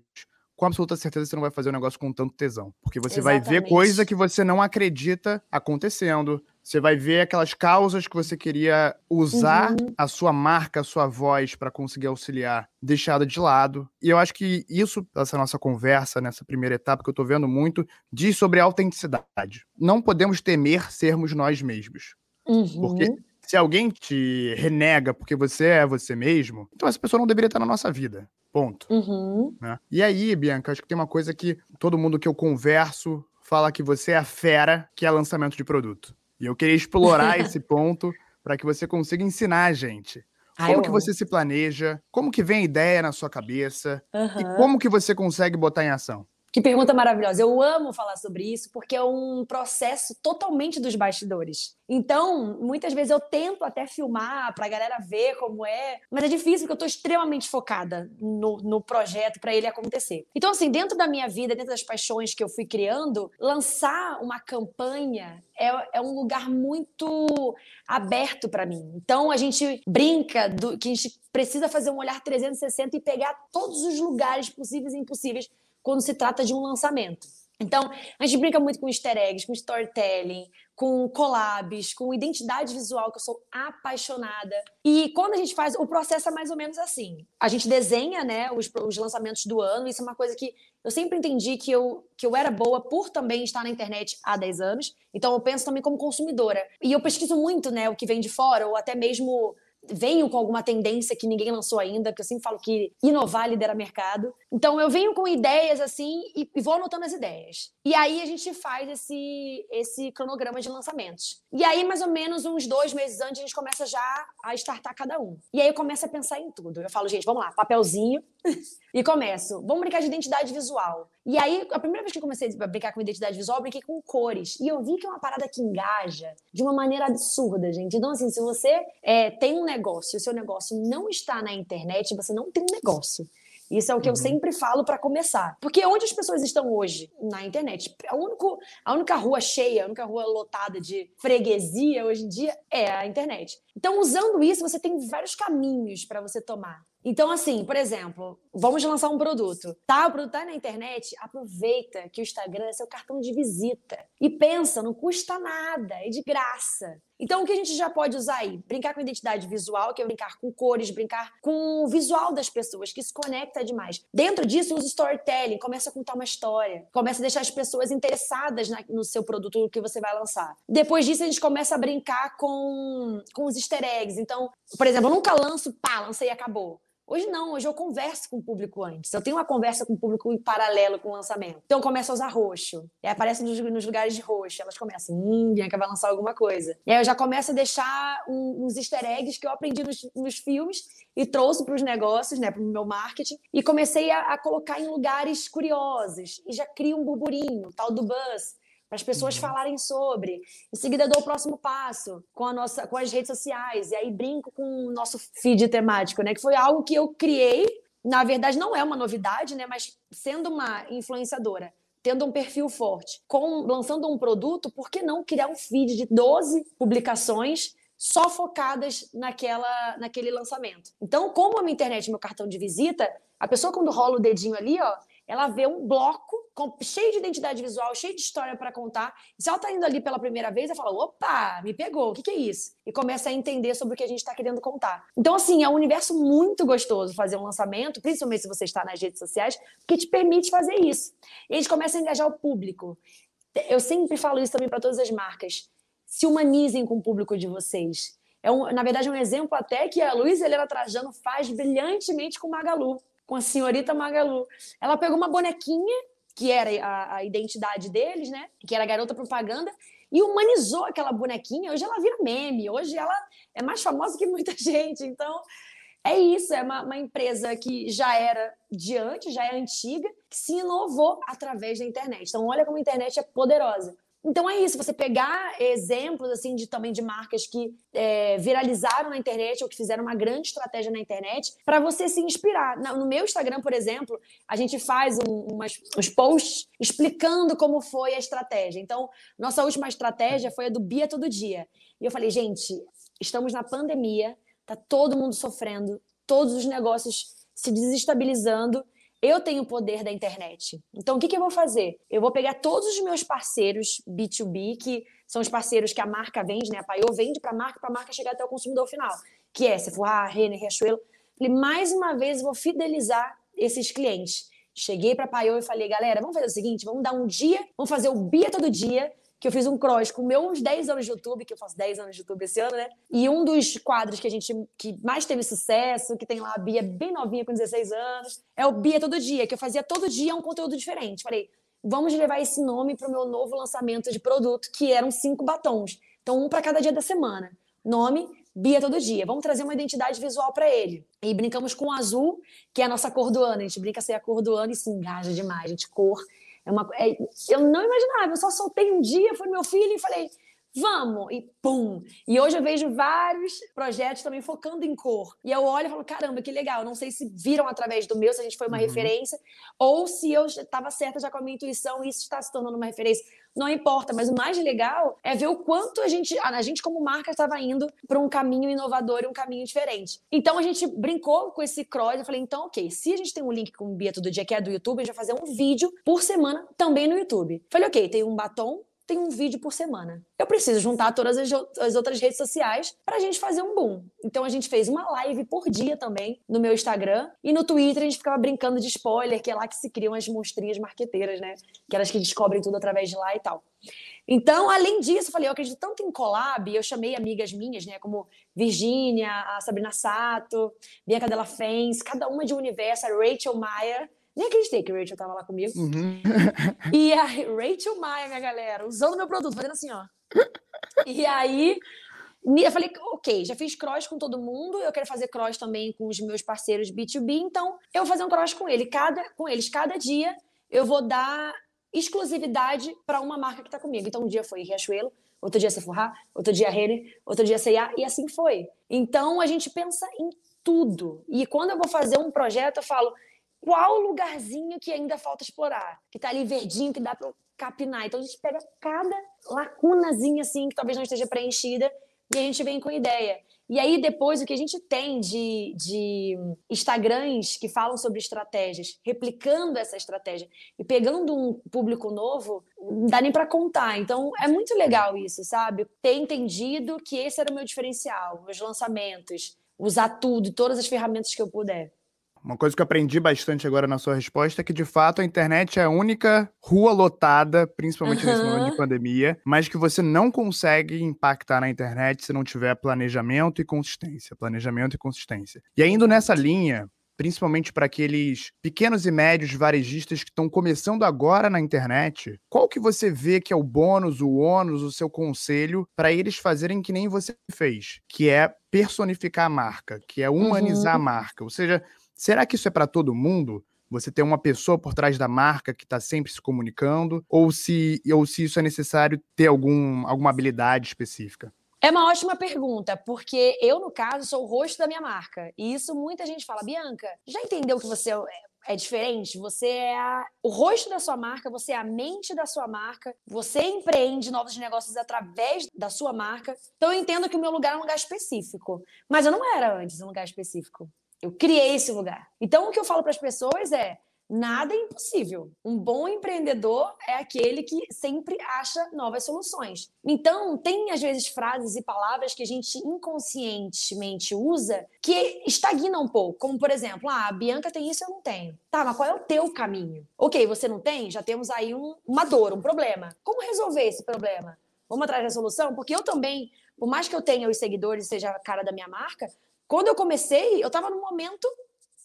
com absoluta certeza você não vai fazer o negócio com tanto tesão. Porque você Exatamente. vai ver coisa que você não acredita acontecendo. Você vai ver aquelas causas que você queria usar uhum. a sua marca, a sua voz para conseguir auxiliar, deixada de lado. E eu acho que isso, essa nossa conversa, nessa primeira etapa que eu tô vendo muito, diz sobre autenticidade. Não podemos temer sermos nós mesmos. Uhum. Porque Se alguém te renega porque você é você mesmo, então essa pessoa não deveria estar na nossa vida. Ponto. Uhum. Né? E aí, Bianca, acho que tem uma coisa que todo mundo que eu converso fala que você é a fera, que é lançamento de produto. E eu queria explorar esse ponto para que você consiga ensinar a gente. Ah, Como que você se planeja? Como que vem a ideia na sua cabeça? E Aham. como que você consegue botar em ação? Que pergunta maravilhosa. Eu amo falar sobre isso porque é um processo totalmente dos bastidores. Então, muitas vezes eu tento até filmar pra galera ver como é, mas é difícil porque eu tô extremamente focada no, no projeto para ele acontecer. Então, assim, dentro da minha vida, dentro das paixões que eu fui criando, lançar uma campanha é, é um lugar muito aberto para mim. Então, a gente brinca do, que a gente precisa fazer um olhar 360 e pegar todos os lugares possíveis e impossíveis quando se trata de um lançamento. Então, a gente brinca muito com easter eggs, com storytelling, com collabs, com identidade visual, que eu sou apaixonada. E quando a gente faz, o processo é mais ou menos assim. A gente desenha, né, os, os lançamentos do ano, isso é uma coisa que eu sempre entendi que eu, que eu era boa por também estar na internet há 10 anos. Então, eu penso também como consumidora. E eu pesquiso muito, né, o que vem de fora, ou até mesmo venho com alguma tendência que ninguém lançou ainda, porque eu sempre falo que inovar lidera mercado. Então eu venho com ideias assim e, e vou anotando as ideias. E aí a gente faz esse, esse cronograma de lançamentos. E aí, mais ou menos uns dois meses antes, a gente começa já a startar cada um. E aí eu começo a pensar em tudo. Eu falo, gente, vamos lá, papelzinho. e começo. Vamos brincar de identidade visual. E aí, a primeira vez que eu comecei a brincar com identidade visual, eu brinquei com cores. E eu vi que é uma parada que engaja de uma maneira absurda, gente. Então, assim, se você é, tem um negócio e o seu negócio não está na internet, você não tem um negócio. Isso é o que eu sempre falo para começar. Porque onde as pessoas estão hoje? Na internet. A, único, a única rua cheia, a única rua lotada de freguesia hoje em dia é a internet. Então, usando isso, você tem vários caminhos para você tomar. Então, assim, por exemplo, vamos lançar um produto. Tá, o produto tá na internet, aproveita que o Instagram é seu cartão de visita. E pensa, não custa nada, é de graça. Então, o que a gente já pode usar aí? Brincar com identidade visual, que é brincar com cores, brincar com o visual das pessoas, que se conecta demais. Dentro disso, usa storytelling, começa a contar uma história, começa a deixar as pessoas interessadas na- no seu produto que você vai lançar. Depois disso, a gente começa a brincar com, com os easter eggs. Então, por exemplo, eu nunca lanço, pá, lancei e acabou. Hoje não, hoje eu converso com o público antes. Eu tenho uma conversa com o público em paralelo com o lançamento. Então eu começo a usar roxo. E aí aparece nos, nos lugares de roxo. Elas começam, hum, Bianca vai lançar alguma coisa. E aí eu já começo a deixar um- uns easter eggs que eu aprendi nos, nos filmes e trouxe para os negócios, né, para o meu marketing. E comecei a, a colocar em lugares curiosos. E já crio um burburinho, tal do buzz para as pessoas falarem sobre. Em seguida, dou o próximo passo com, a nossa, com as redes sociais. E aí brinco com o nosso feed temático, né? Que foi algo que eu criei. Na verdade, não é uma novidade, né? Mas sendo uma influenciadora, tendo um perfil forte, com, lançando um produto, por que não criar um feed de 12 publicações só focadas naquela, naquele lançamento? Então, como a minha internet é meu cartão de visita, a pessoa quando rola o dedinho ali, ó, ela vê um bloco com- cheio de identidade visual, cheio de história para contar. E se ela tá indo ali pela primeira vez, ela fala: opa, me pegou, o que, que é isso? E começa a entender sobre o que a gente está querendo contar. Então, assim, é um universo muito gostoso fazer um lançamento, principalmente se você está nas redes sociais, que te permite fazer isso. E a gente começa a engajar o público. Eu sempre falo isso também para todas as marcas. Se humanizem com o público de vocês. É um, na verdade, um exemplo até que a Luísa Helena Trajano faz brilhantemente com Magalu, com a senhorita Magalu. Ela pegou uma bonequinha, que era a, a identidade deles, né? Que era a garota propaganda, e humanizou aquela bonequinha. Hoje ela vira meme, hoje ela é mais famosa que muita gente. Então, é isso, é uma, uma empresa que já era de antes, já é antiga, que se inovou através da internet. Então, olha como a internet é poderosa. Então é isso, você pegar exemplos assim de também de marcas que é, viralizaram na internet ou que fizeram uma grande estratégia na internet para você se inspirar. No meu Instagram, por exemplo, a gente faz um, umas, uns posts explicando como foi a estratégia. Então, nossa última estratégia foi a do Bia Todo Dia. E eu falei, gente, estamos na pandemia, tá todo mundo sofrendo, todos os negócios se desestabilizando. Eu tenho o poder da internet. Então, o que, que eu vou fazer? Eu vou pegar todos os meus parceiros B2B, que são os parceiros que a marca vende, né? A Paiô vende para a marca, para a marca chegar até o consumidor final, que é Sephora, Renner, Riachuelo. Falei, mais uma vez, vou fidelizar esses clientes. Cheguei para a Paiô e falei, galera, vamos fazer o seguinte, vamos dar um dia, vamos fazer o Bia todo dia, que eu fiz um cross com meus 10 anos de YouTube, que eu faço 10 anos de YouTube esse ano, né? E um dos quadros que a gente que mais teve sucesso, que tem lá a Bia bem novinha com 16 anos, é o Bia Todo Dia, que eu fazia todo dia um conteúdo diferente. Falei, vamos levar esse nome para o meu novo lançamento de produto, que eram cinco batons. Então, um para cada dia da semana. Nome, Bia todo dia. Vamos trazer uma identidade visual para ele. E brincamos com o azul, que é a nossa cor do ano. A gente brinca ser a cor do ano e se engaja demais. Gente, cor é uma, é, eu não imaginava, eu só soltei um dia, foi meu filho e falei, vamos, e pum. E hoje eu vejo vários projetos também focando em cor. E eu olho e falo, caramba, que legal. Não sei se viram através do meu, se a gente foi uma uhum. referência, ou se eu estava certa já com a minha intuição e isso está se tornando uma referência. Não importa, mas o mais legal é ver o quanto a gente, a gente como marca estava indo para um caminho inovador e um caminho diferente. Então a gente brincou com esse cross, eu falei, então, ok, se a gente tem um link com o Bia todo dia que é do YouTube, a gente vai fazer um vídeo por semana também no YouTube. Falei, ok, tem um batom, tem um vídeo por semana. Eu preciso juntar todas as, as outras redes sociais para a gente fazer um boom. Então a gente fez uma live por dia também no meu Instagram e no Twitter a gente ficava brincando de spoiler, que é lá que se criam as monstrinhas marqueteiras, né? Que elas que descobrem tudo através de lá e tal. Então, além disso, eu falei, eu acredito tanto em collab, eu chamei amigas minhas, né, como Virgínia, a Sabrina Sato, Bianca Della Fens, cada uma de um universo, a Rachel Maia, nem acreditei que Rachel tava lá comigo. Uhum. E a Rachel Maia, minha galera, usando meu produto, fazendo assim, ó. E aí, eu falei, ok, já fiz cross com todo mundo, eu quero fazer cross também com os meus parceiros B2B, então eu vou fazer um cross com ele. Cada, com eles, cada dia eu vou dar exclusividade para uma marca que está comigo. Então, um dia foi Riachuelo, outro dia Sephora, outro dia Renner, outro dia C&A, e assim foi. Então, a gente pensa em tudo. E quando eu vou fazer um projeto, eu falo, qual lugarzinho que ainda falta explorar, que está ali verdinho, que dá para capinar. Então a gente pega cada lacunazinha assim que talvez não esteja preenchida e a gente vem com ideia. E aí, depois, o que a gente tem de, de Instagrams que falam sobre estratégias, replicando essa estratégia e pegando um público novo, não dá nem para contar. Então, é muito legal isso, sabe? Ter entendido que esse era o meu diferencial, meus lançamentos, usar tudo, todas as ferramentas que eu puder. Uma coisa que eu aprendi bastante agora na sua resposta é que, de fato, a internet é a única rua lotada, principalmente uhum. nesse momento de pandemia, mas que você não consegue impactar na internet se não tiver planejamento e consistência. Planejamento e consistência. E ainda nessa linha, principalmente para aqueles pequenos e médios varejistas que estão começando agora na internet, qual que você vê que é o bônus, o ônus, o seu conselho para eles fazerem que nem você fez, que é personificar a marca, que é humanizar uhum. a marca, ou seja, Será que isso é para todo mundo? Você ter uma pessoa por trás da marca que está sempre se comunicando? Ou se, ou se isso é necessário ter algum, alguma habilidade específica? É uma ótima pergunta, porque eu, no caso, sou o rosto da minha marca. E isso muita gente fala, Bianca, já entendeu que você é, é diferente? Você é a, o rosto da sua marca, você é a mente da sua marca, você empreende novos negócios através da sua marca. Então eu entendo que o meu lugar é um lugar específico. Mas eu não era antes um lugar específico. Eu criei esse lugar. Então, o que eu falo para as pessoas é: nada é impossível. Um bom empreendedor é aquele que sempre acha novas soluções. Então, tem às vezes frases e palavras que a gente inconscientemente usa que estagnam um pouco. Como, por exemplo, ah, a Bianca tem isso, eu não tenho. Tá, mas qual é o teu caminho? Ok, você não tem? Já temos aí um, uma dor, um problema. Como resolver esse problema? Vamos atrás da solução? Porque eu também, por mais que eu tenha os seguidores seja a cara da minha marca, quando eu comecei, eu estava num momento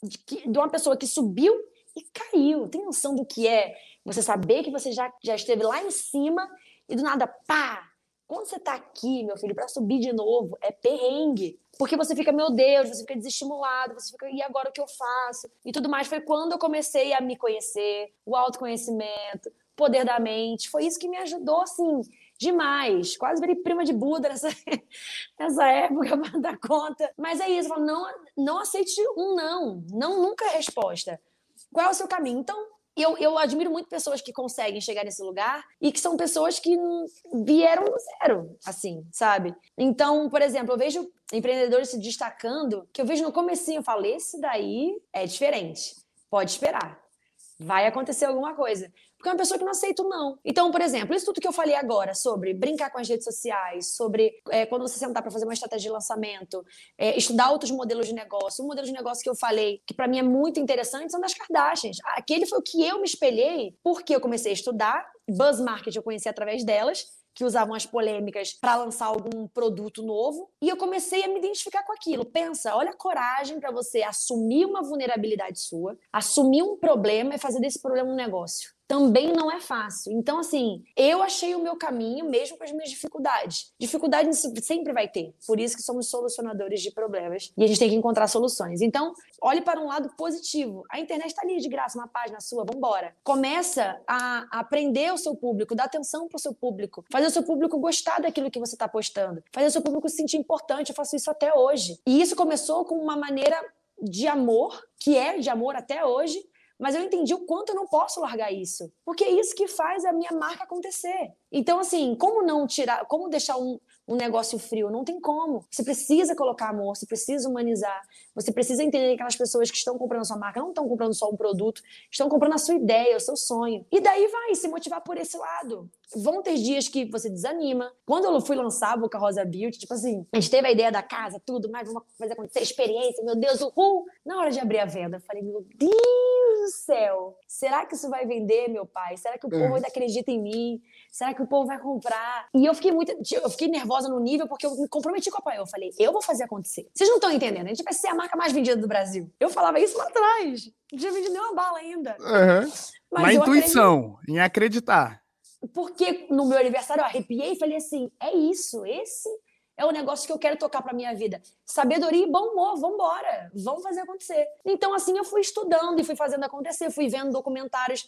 de, que, de uma pessoa que subiu e caiu. Tem noção do que é você saber que você já, já esteve lá em cima e do nada, pá! Quando você está aqui, meu filho, para subir de novo, é perrengue. Porque você fica, meu Deus, você fica desestimulado, você fica, e agora o que eu faço? E tudo mais. Foi quando eu comecei a me conhecer, o autoconhecimento, poder da mente. Foi isso que me ajudou, assim, demais. Quase virei prima de Buda nessa, nessa época para dar conta. Mas é isso, falo, não, não aceite um não. Não nunca é resposta. Qual é o seu caminho? Então, eu, eu admiro muito pessoas que conseguem chegar nesse lugar e que são pessoas que vieram do zero, assim, sabe? Então, por exemplo, eu vejo empreendedores se destacando, que eu vejo no comecinho, eu falo, esse daí é diferente, pode esperar, vai acontecer alguma coisa. Porque é uma pessoa que não aceita o não. Então, por exemplo, isso tudo que eu falei agora sobre brincar com as redes sociais, sobre é, quando você sentar para fazer uma estratégia de lançamento, é, estudar outros modelos de negócio. Um modelo de negócio que eu falei, que para mim é muito interessante, são das Kardashians. Aquele foi o que eu me espelhei, porque eu comecei a estudar, buzz marketing eu conheci através delas, que usavam as polêmicas para lançar algum produto novo. E eu comecei a me identificar com aquilo. Pensa, olha a coragem para você assumir uma vulnerabilidade sua, assumir um problema e fazer desse problema um negócio também não é fácil. Então, assim, eu achei o meu caminho mesmo com as minhas dificuldades. Dificuldade sempre vai ter. Por isso que somos solucionadores de problemas e a gente tem que encontrar soluções. Então, olhe para um lado positivo. A internet está ali de graça, uma página sua, vambora. Começa a aprender o seu público, dar atenção para o seu público, fazer o seu público gostar daquilo que você está postando, fazer o seu público se sentir importante. Eu faço isso até hoje. E isso começou com uma maneira de amor, que é de amor até hoje, mas eu entendi o quanto eu não posso largar isso. Porque é isso que faz a minha marca acontecer. Então, assim, como não tirar, como deixar um, um negócio frio? Não tem como. Você precisa colocar amor, você precisa humanizar, você precisa entender que aquelas pessoas que estão comprando a sua marca não estão comprando só um produto, estão comprando a sua ideia, o seu sonho. E daí vai se motivar por esse lado. Vão ter dias que você desanima. Quando eu fui lançar a Boca Rosa Beauty, tipo assim, a gente teve a ideia da casa, tudo, mas vamos fazer acontecer, experiência, meu Deus, uhul! Na hora de abrir a venda, eu falei, meu Deus do céu, será que isso vai vender, meu pai? Será que o povo é. ainda acredita em mim? Será que o povo vai comprar? E eu fiquei muito. Eu fiquei nervosa no nível porque eu me comprometi com o pai. Eu falei, eu vou fazer acontecer. Vocês não estão entendendo? A gente vai ser a marca mais vendida do Brasil. Eu falava isso lá atrás. Não tinha vendido nenhuma bala ainda. Uhum. Na intuição, acredito. em acreditar. Porque no meu aniversário eu arrepiei e falei assim: é isso, esse é o negócio que eu quero tocar para minha vida. Sabedoria e bom humor, vamos embora, vamos fazer acontecer. Então, assim, eu fui estudando e fui fazendo acontecer, fui vendo documentários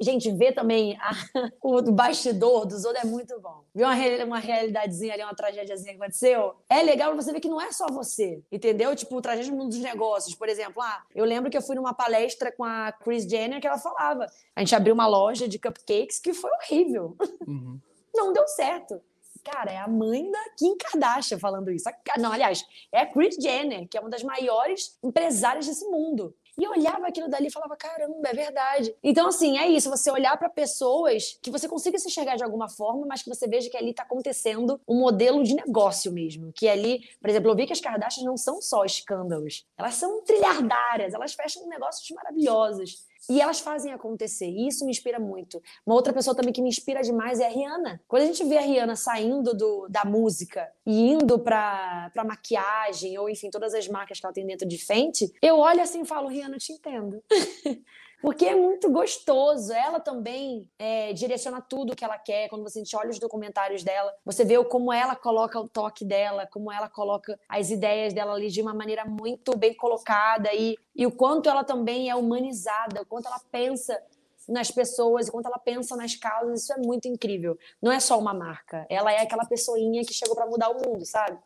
Gente, ver também a, o do bastidor do Zodo é muito bom. Ver uma, uma realidadezinha ali, uma tragédiazinha que aconteceu. É legal você ver que não é só você, entendeu? Tipo, o tragédia no mundo dos negócios, por exemplo. Ah, eu lembro que eu fui numa palestra com a Chris Jenner que ela falava. A gente abriu uma loja de cupcakes que foi horrível. Uhum. Não deu certo. Cara, é a mãe da Kim Kardashian falando isso. Não, aliás, é a Chris Jenner, que é uma das maiores empresárias desse mundo. E eu olhava aquilo dali e falava, caramba, é verdade. Então, assim, é isso, você olhar para pessoas que você consiga se enxergar de alguma forma, mas que você veja que ali está acontecendo um modelo de negócio mesmo. Que ali, por exemplo, eu vi que as Kardashians não são só escândalos, elas são trilhardárias, elas fecham negócios maravilhosos. E elas fazem acontecer. E isso me inspira muito. Uma outra pessoa também que me inspira demais é a Rihanna. Quando a gente vê a Rihanna saindo do, da música e indo pra, pra maquiagem, ou enfim, todas as marcas que ela tem dentro de frente, eu olho assim e falo, Rihanna, eu te entendo. Porque é muito gostoso. Ela também é, direciona tudo o que ela quer. Quando você olha os documentários dela, você vê como ela coloca o toque dela, como ela coloca as ideias dela ali de uma maneira muito bem colocada e, e o quanto ela também é humanizada, o quanto ela pensa nas pessoas, enquanto ela pensa nas causas, isso é muito incrível. Não é só uma marca, ela é aquela pessoinha que chegou para mudar o mundo, sabe?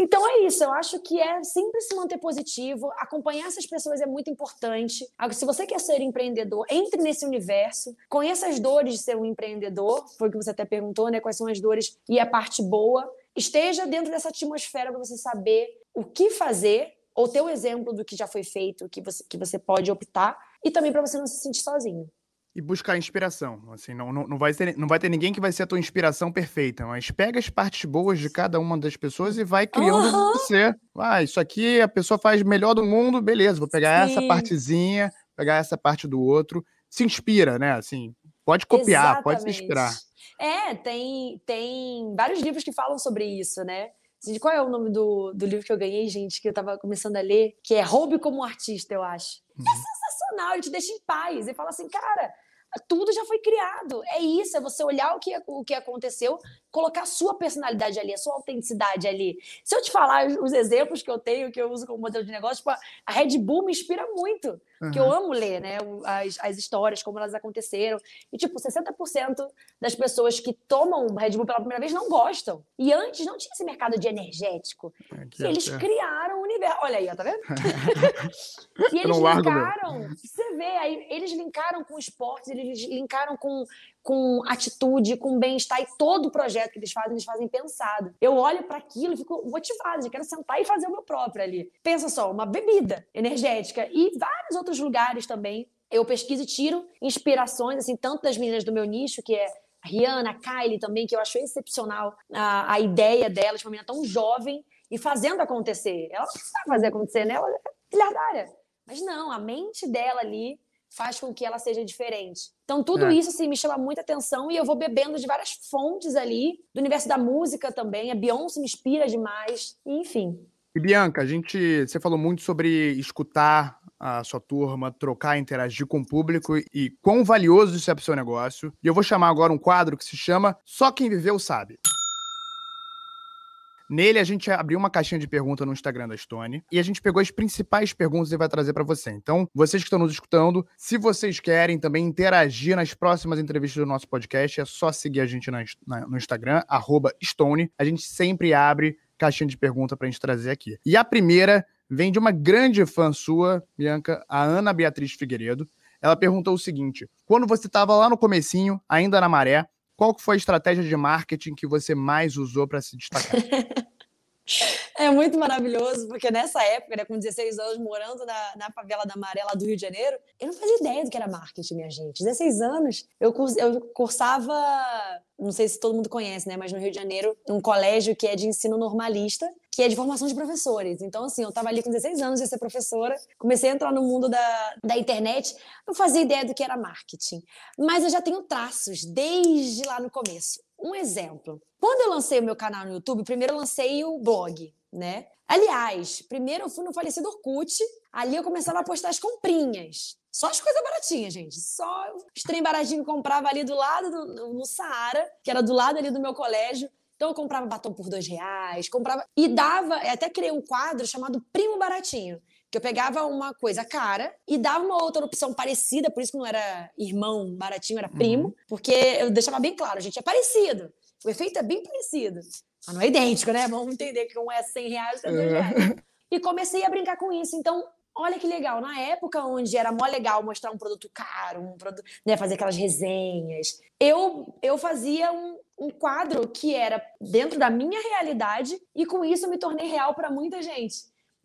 Então é isso, eu acho que é sempre se manter positivo, acompanhar essas pessoas é muito importante. Se você quer ser empreendedor, entre nesse universo, conheça as dores de ser um empreendedor, foi o que você até perguntou, né? Quais são as dores e a parte boa. Esteja dentro dessa atmosfera para você saber o que fazer ou ter o exemplo do que já foi feito, que você, que você pode optar, e também para você não se sentir sozinho e buscar inspiração. Assim, não, não, não, vai ter, não vai ter ninguém que vai ser a tua inspiração perfeita, mas pega as partes boas de cada uma das pessoas e vai criando uhum. você. Ah, isso aqui a pessoa faz melhor do mundo, beleza, vou pegar Sim. essa partezinha, pegar essa parte do outro. Se inspira, né? Assim, pode copiar, Exatamente. pode se inspirar. É, tem, tem vários livros que falam sobre isso, né? Assim, qual é o nome do, do livro que eu ganhei, gente, que eu tava começando a ler? Que é Roube como Artista, eu acho. Uhum. É sensacional, ele te deixa em paz. E fala assim, cara, tudo já foi criado. É isso, é você olhar o que, o que aconteceu, colocar a sua personalidade ali, a sua autenticidade ali. Se eu te falar os exemplos que eu tenho, que eu uso como modelo de negócio, tipo, a Red Bull me inspira muito. Uhum. Que eu amo ler, né? As, as histórias, como elas aconteceram. E, tipo, 60% das pessoas que tomam Red Bull pela primeira vez não gostam. E antes não tinha esse mercado de energético. É, eles é. criaram o universo. Olha aí, ó, tá vendo? e eles linkaram. Você vê, aí eles linkaram com esportes, eles linkaram com com atitude, com bem-estar. E todo projeto que eles fazem, eles fazem pensado. Eu olho para aquilo e fico motivada, já quero sentar e fazer o meu próprio ali. Pensa só, uma bebida energética e vários outros lugares também. Eu pesquiso e tiro inspirações, assim, tanto das meninas do meu nicho, que é a Rihanna, a Kylie também, que eu acho excepcional a, a ideia dela, de uma menina tão jovem e fazendo acontecer. Ela não sabe fazer acontecer, né? Ela é trilhardária. Mas não, a mente dela ali faz com que ela seja diferente. Então, tudo é. isso assim, me chama muita atenção e eu vou bebendo de várias fontes ali, do universo da música também. A Beyoncé me inspira demais, enfim. E Bianca, a gente, você falou muito sobre escutar a sua turma, trocar, interagir com o público e quão valioso isso é para o seu negócio. E eu vou chamar agora um quadro que se chama Só Quem Viveu Sabe. Nele, a gente abriu uma caixinha de pergunta no Instagram da Stone e a gente pegou as principais perguntas e vai trazer para você. Então, vocês que estão nos escutando, se vocês querem também interagir nas próximas entrevistas do nosso podcast, é só seguir a gente na, na, no Instagram, Stone. A gente sempre abre caixinha de pergunta para a gente trazer aqui. E a primeira vem de uma grande fã sua, Bianca, a Ana Beatriz Figueiredo. Ela perguntou o seguinte: quando você estava lá no comecinho, ainda na maré, qual foi a estratégia de marketing que você mais usou para se destacar? É muito maravilhoso, porque nessa época, né, com 16 anos, morando na, na favela da Amarela do Rio de Janeiro, eu não fazia ideia do que era marketing, minha gente. 16 anos, eu, eu cursava, não sei se todo mundo conhece, né, mas no Rio de Janeiro, um colégio que é de ensino normalista, que é de formação de professores. Então, assim, eu estava ali com 16 anos, ia ser professora, comecei a entrar no mundo da, da internet, não fazia ideia do que era marketing. Mas eu já tenho traços desde lá no começo. Um exemplo. Quando eu lancei o meu canal no YouTube, primeiro eu lancei o blog, né? Aliás, primeiro eu fui no falecido Orkut, ali eu começava a postar as comprinhas. Só as coisas baratinhas, gente. Só os trem baratinho que eu comprava ali do lado, do, no Saara, que era do lado ali do meu colégio. Então eu comprava batom por dois reais, comprava. E dava, até criei um quadro chamado Primo Baratinho. Que eu pegava uma coisa cara e dava uma outra opção parecida, por isso que não era irmão baratinho, era primo, uhum. porque eu deixava bem claro, gente, é parecido. O efeito é bem parecido. Mas não é idêntico, né? Vamos entender que um é 100 reais, outro é 2 reais. E comecei a brincar com isso. Então, olha que legal. Na época onde era mó legal mostrar um produto caro, um produto, né, fazer aquelas resenhas, eu, eu fazia um, um quadro que era dentro da minha realidade e com isso eu me tornei real para muita gente.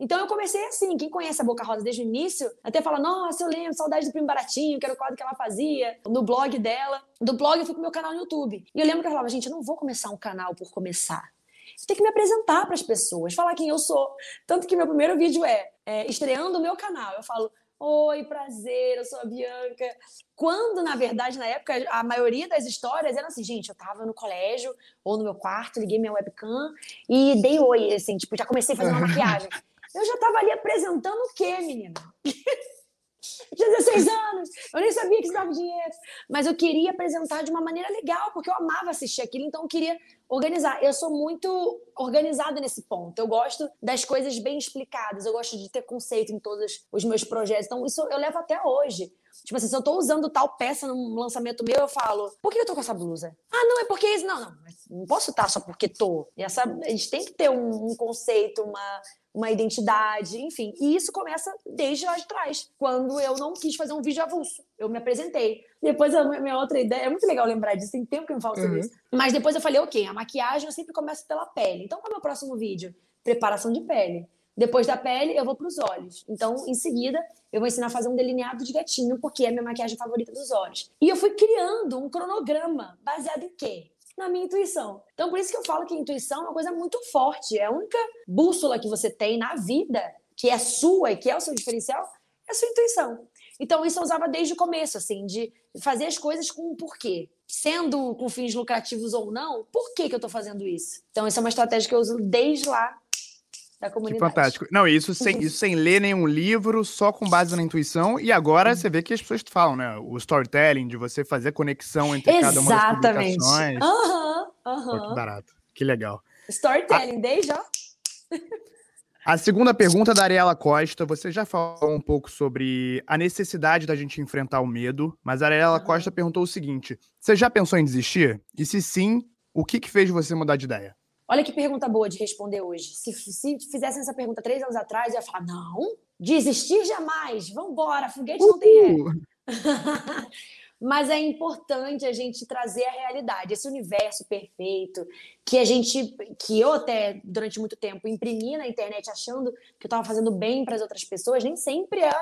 Então eu comecei assim, quem conhece a Boca Rosa desde o início, até fala, nossa, eu lembro, saudade do Primo Baratinho, que era o quadro que ela fazia, no blog dela. Do blog eu fui pro meu canal no YouTube. E eu lembro que ela falava, gente, eu não vou começar um canal por começar. Eu tenho que me apresentar para as pessoas, falar quem eu sou. Tanto que meu primeiro vídeo é, é estreando o meu canal. Eu falo, Oi, prazer, eu sou a Bianca. Quando, na verdade, na época, a maioria das histórias eram assim, gente, eu tava no colégio ou no meu quarto, liguei minha webcam e dei oi, assim, tipo, já comecei a fazer uma maquiagem. Eu já tava ali apresentando o quê, menina? tinha 16 anos, eu nem sabia que isso dava dinheiro. Mas eu queria apresentar de uma maneira legal, porque eu amava assistir aquilo, então eu queria organizar. Eu sou muito organizada nesse ponto. Eu gosto das coisas bem explicadas, eu gosto de ter conceito em todos os meus projetos. Então, isso eu levo até hoje. Tipo assim, se eu tô usando tal peça num lançamento meu, eu falo, por que eu tô com essa blusa? Ah, não, é porque isso. Não, não, não posso estar só porque tô. E essa, a gente tem que ter um, um conceito, uma uma identidade, enfim. E isso começa desde lá de trás, quando eu não quis fazer um vídeo avulso. Eu me apresentei. Depois, a minha outra ideia, é muito legal lembrar disso, tem tempo que eu não falo sobre uhum. isso. Mas depois eu falei, ok, a maquiagem eu sempre começo pela pele. Então, qual é o meu próximo vídeo? Preparação de pele. Depois da pele, eu vou para os olhos. Então, em seguida, eu vou ensinar a fazer um delineado de gatinho, porque é a minha maquiagem favorita dos olhos. E eu fui criando um cronograma baseado em quê? na minha intuição. Então, por isso que eu falo que a intuição é uma coisa muito forte. É a única bússola que você tem na vida, que é sua e que é o seu diferencial, é a sua intuição. Então, isso eu usava desde o começo, assim, de fazer as coisas com um porquê. Sendo com fins lucrativos ou não, por que, que eu estou fazendo isso? Então, isso é uma estratégia que eu uso desde lá da comunidade. Que fantástico. Não, isso sem, isso sem ler nenhum livro, só com base na intuição. E agora uhum. você vê que as pessoas falam, né? O storytelling, de você fazer conexão entre Exatamente. cada uma das publicações. Aham, uhum, aham. Uhum. que barato. Que legal. Storytelling, a... desde já. A segunda pergunta da Ariela Costa, você já falou um pouco sobre a necessidade da gente enfrentar o medo, mas a Ariela. Costa perguntou o seguinte: você já pensou em desistir? E se sim, o que, que fez você mudar de ideia? Olha que pergunta boa de responder hoje. Se, se fizessem essa pergunta três anos atrás, eu ia falar: não, desistir jamais, vamos embora, foguete não tem ré. Mas é importante a gente trazer a realidade, esse universo perfeito que a gente, que eu até durante muito tempo imprimi na internet achando que eu estava fazendo bem para as outras pessoas, nem sempre é,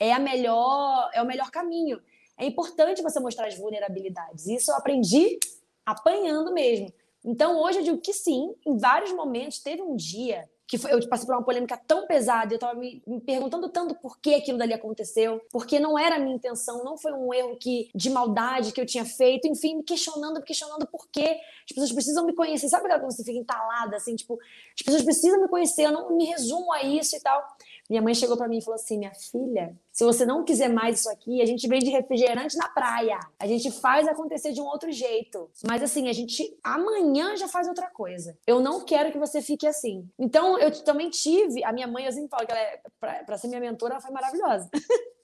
é a melhor, é o melhor caminho. É importante você mostrar as vulnerabilidades. Isso eu aprendi apanhando mesmo. Então, hoje eu digo que sim, em vários momentos. Teve um dia que foi, eu passei por uma polêmica tão pesada, eu estava me, me, perguntando tanto por que aquilo dali aconteceu, porque não era a minha intenção, não foi um erro que de maldade que eu tinha feito, enfim, me questionando, me questionando por quê. As pessoas precisam me conhecer. Sabe aquela que você fica entalada, assim, tipo, as pessoas precisam me conhecer, eu não me resumo a isso e tal. Minha mãe chegou para mim e falou assim: minha filha, se você não quiser mais isso aqui, a gente vende refrigerante na praia. A gente faz acontecer de um outro jeito. Mas assim, a gente amanhã já faz outra coisa. Eu não quero que você fique assim. Então, eu também tive. A minha mãe, ela é, pra ser minha mentora, ela foi maravilhosa.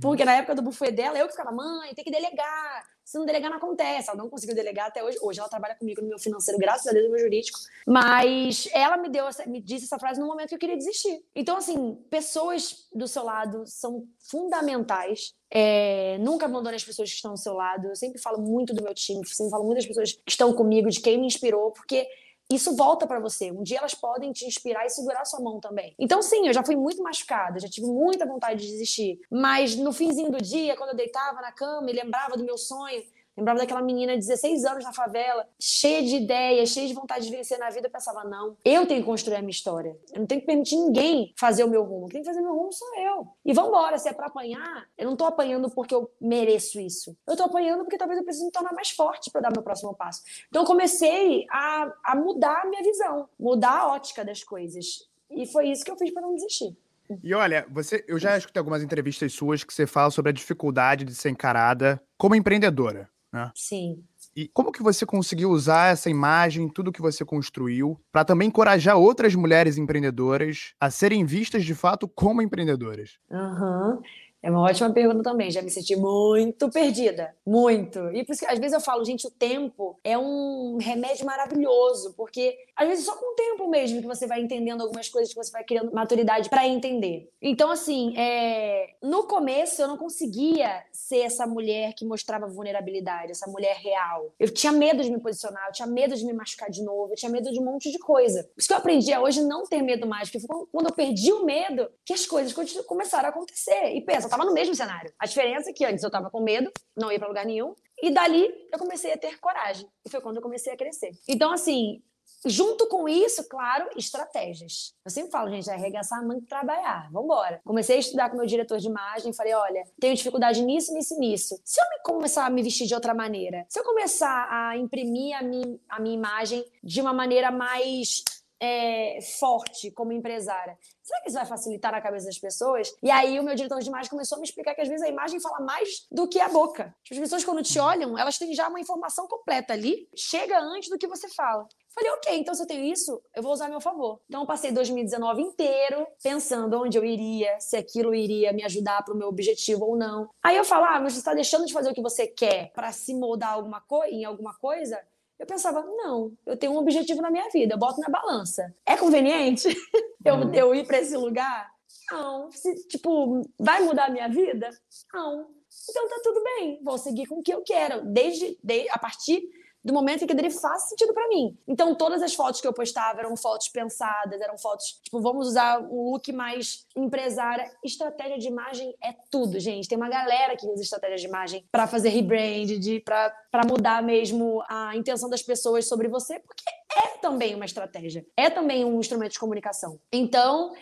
Porque na época do buffet dela, eu que ficava, mãe, tem que delegar. Se não delegar, não acontece. Ela não conseguiu delegar até hoje. Hoje ela trabalha comigo no meu financeiro, graças a Deus, no meu jurídico. Mas ela me deu, me disse essa frase no momento que eu queria desistir. Então, assim, pessoas do seu lado são fundamentais. É, nunca abandone as pessoas que estão do seu lado. Eu sempre falo muito do meu time, sempre falo muito das pessoas que estão comigo, de quem me inspirou, porque isso volta para você. Um dia elas podem te inspirar e segurar sua mão também. Então, sim, eu já fui muito machucada, já tive muita vontade de desistir. Mas no finzinho do dia, quando eu deitava na cama e lembrava do meu sonho, Lembrava daquela menina de 16 anos na favela, cheia de ideias, cheia de vontade de vencer na vida. Eu pensava, não, eu tenho que construir a minha história. Eu não tenho que permitir ninguém fazer o meu rumo. Quem tem que fazer meu rumo sou eu. E vambora, se é pra apanhar, eu não tô apanhando porque eu mereço isso. Eu tô apanhando porque talvez eu precise me tornar mais forte para dar meu próximo passo. Então eu comecei a, a mudar a minha visão, mudar a ótica das coisas. E foi isso que eu fiz para não desistir. E olha, você, eu já escutei algumas entrevistas suas que você fala sobre a dificuldade de ser encarada como empreendedora. Né? Sim. E como que você conseguiu usar essa imagem, tudo que você construiu, para também encorajar outras mulheres empreendedoras a serem vistas de fato como empreendedoras? Uhum. É uma ótima pergunta também. Já me senti muito perdida. Muito. E por isso que às vezes eu falo, gente, o tempo é um remédio maravilhoso, porque às vezes só com o tempo mesmo que você vai entendendo algumas coisas, que você vai criando maturidade para entender. Então, assim, é... no começo eu não conseguia ser essa mulher que mostrava vulnerabilidade, essa mulher real. Eu tinha medo de me posicionar, eu tinha medo de me machucar de novo, eu tinha medo de um monte de coisa. Por isso que eu aprendi a hoje não ter medo mais, porque quando eu perdi o medo, que as coisas começaram a acontecer. E pensa, eu tava no mesmo cenário. A diferença é que antes eu tava com medo, não ia para lugar nenhum, e dali eu comecei a ter coragem. E foi quando eu comecei a crescer. Então, assim, Junto com isso, claro, estratégias. Eu sempre falo, gente, é arregaçar a mão e trabalhar. Vamos embora. Comecei a estudar com meu diretor de imagem, falei, olha, tenho dificuldade nisso, nisso e nisso. Se eu começar a me vestir de outra maneira, se eu começar a imprimir a minha, a minha imagem de uma maneira mais é, forte como empresária. Será que isso vai facilitar na cabeça das pessoas? E aí o meu diretor de imagem começou a me explicar que às vezes a imagem fala mais do que a boca. Tipo, as pessoas quando te olham, elas têm já uma informação completa ali, chega antes do que você fala. Falei, ok, então se eu tenho isso, eu vou usar a meu favor. Então eu passei 2019 inteiro pensando onde eu iria, se aquilo iria me ajudar para o meu objetivo ou não. Aí eu falo, ah, mas você está deixando de fazer o que você quer para se moldar alguma em alguma coisa? Eu pensava, não, eu tenho um objetivo na minha vida, eu boto na balança. É conveniente eu, uhum. eu ir para esse lugar? Não. Se, tipo, vai mudar a minha vida? Não. Então tá tudo bem, vou seguir com o que eu quero, desde, desde a partir do momento em que ele faz sentido para mim. Então, todas as fotos que eu postava eram fotos pensadas, eram fotos, tipo, vamos usar um look mais empresária. Estratégia de imagem é tudo, gente. Tem uma galera que usa estratégia de imagem para fazer rebrand, para mudar mesmo a intenção das pessoas sobre você, porque é também uma estratégia, é também um instrumento de comunicação. Então,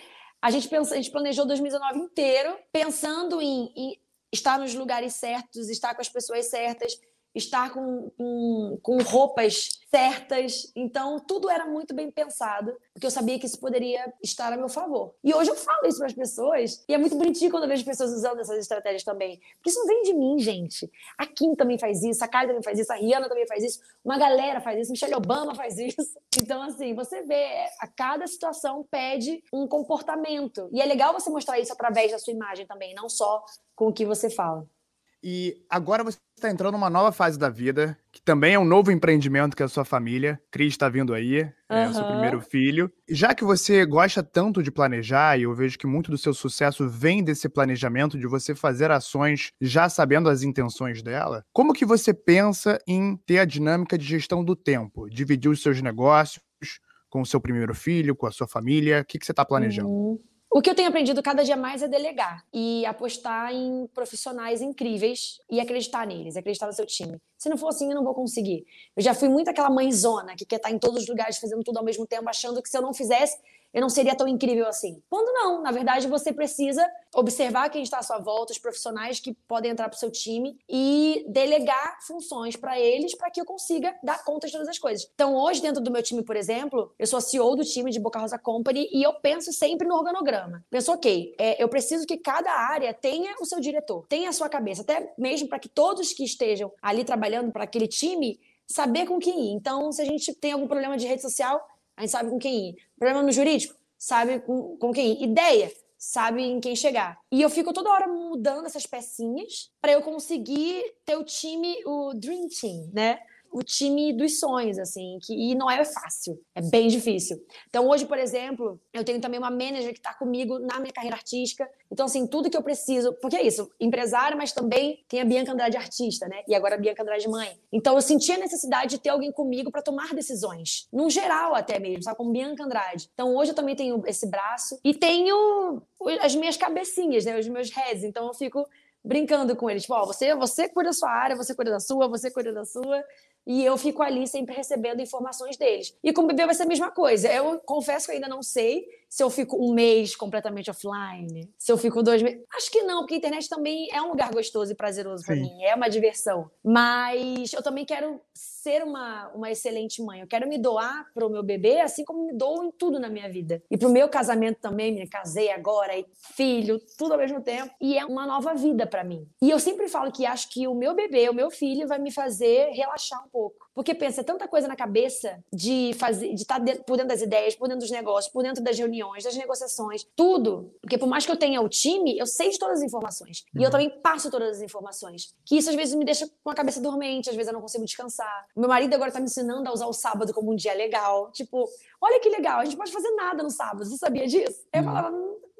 a gente, pensa, a gente planejou 2019 inteiro pensando em, em estar nos lugares certos, estar com as pessoas certas, estar com, com, com, roupas certas. Então, tudo era muito bem pensado, porque eu sabia que isso poderia estar a meu favor. E hoje eu falo isso para as pessoas, e é muito bonitinho quando eu vejo pessoas usando essas estratégias também. Porque isso não vem de mim, gente. A Kim também faz isso, a Kylie também faz isso, a Rihanna também faz isso, uma galera faz isso, Michelle Obama faz isso. Então, assim, você vê, a cada situação pede um comportamento. E é legal você mostrar isso através da sua imagem também, não só com o que você fala. E agora você está entrando numa nova fase da vida, que também é um novo empreendimento que é a sua família. Cris está vindo aí, uhum. é o seu primeiro filho. Já que você gosta tanto de planejar, e eu vejo que muito do seu sucesso vem desse planejamento, de você fazer ações já sabendo as intenções dela, como que você pensa em ter a dinâmica de gestão do tempo? Dividir os seus negócios com o seu primeiro filho, com a sua família? O que, que você está planejando? Uhum. O que eu tenho aprendido cada dia mais é delegar e apostar em profissionais incríveis e acreditar neles, acreditar no seu time. Se não for assim, eu não vou conseguir. Eu já fui muito aquela mãezona que quer estar em todos os lugares fazendo tudo ao mesmo tempo, achando que se eu não fizesse, eu não seria tão incrível assim. Quando não, na verdade, você precisa observar quem está à sua volta, os profissionais que podem entrar para o seu time e delegar funções para eles para que eu consiga dar conta de todas as coisas. Então, hoje, dentro do meu time, por exemplo, eu sou a CEO do time de Boca Rosa Company e eu penso sempre no organograma. Penso, ok, é, eu preciso que cada área tenha o seu diretor, tenha a sua cabeça, até mesmo para que todos que estejam ali trabalhando para aquele time saber com quem ir. Então, se a gente tem algum problema de rede social, a gente sabe com quem ir. Problema no jurídico, sabe com, com quem ir. Ideia, sabe em quem chegar. E eu fico toda hora mudando essas pecinhas para eu conseguir ter o time, o Dream Team, né? O time dos sonhos, assim, que, e não é fácil, é bem difícil. Então, hoje, por exemplo, eu tenho também uma manager que está comigo na minha carreira artística. Então, assim, tudo que eu preciso, porque é isso, empresária, mas também tem a Bianca Andrade artista, né? E agora a Bianca Andrade mãe. Então, eu senti a necessidade de ter alguém comigo para tomar decisões, num geral até mesmo, sabe? Com Bianca Andrade. Então, hoje eu também tenho esse braço e tenho as minhas cabecinhas, né? Os meus heads. Então, eu fico brincando com eles. Tipo, ó, você, você cuida da sua área, você cuida da sua, você cuida da sua e eu fico ali sempre recebendo informações deles. E com o bebê vai ser a mesma coisa. Eu confesso que ainda não sei se eu fico um mês completamente offline, se eu fico dois meses. Acho que não, porque a internet também é um lugar gostoso e prazeroso para mim, é uma diversão. Mas eu também quero ser uma, uma excelente mãe. Eu quero me doar para o meu bebê, assim como me dou em tudo na minha vida. E para o meu casamento também, me casei agora, e filho, tudo ao mesmo tempo. E é uma nova vida para mim. E eu sempre falo que acho que o meu bebê, o meu filho, vai me fazer relaxar um pouco. Porque pensa, é tanta coisa na cabeça de fazer, de estar tá por dentro das ideias, por dentro dos negócios, por dentro das reuniões, das negociações, tudo. Porque por mais que eu tenha o time, eu sei de todas as informações. Uhum. E eu uhum. também passo todas as informações. Que isso às vezes me deixa com a cabeça dormente, às vezes eu não consigo descansar. Meu marido agora tá me ensinando a usar o sábado como um dia legal. Tipo, olha que legal, a gente pode fazer nada no sábado. Você sabia disso? Uhum. Eu falava,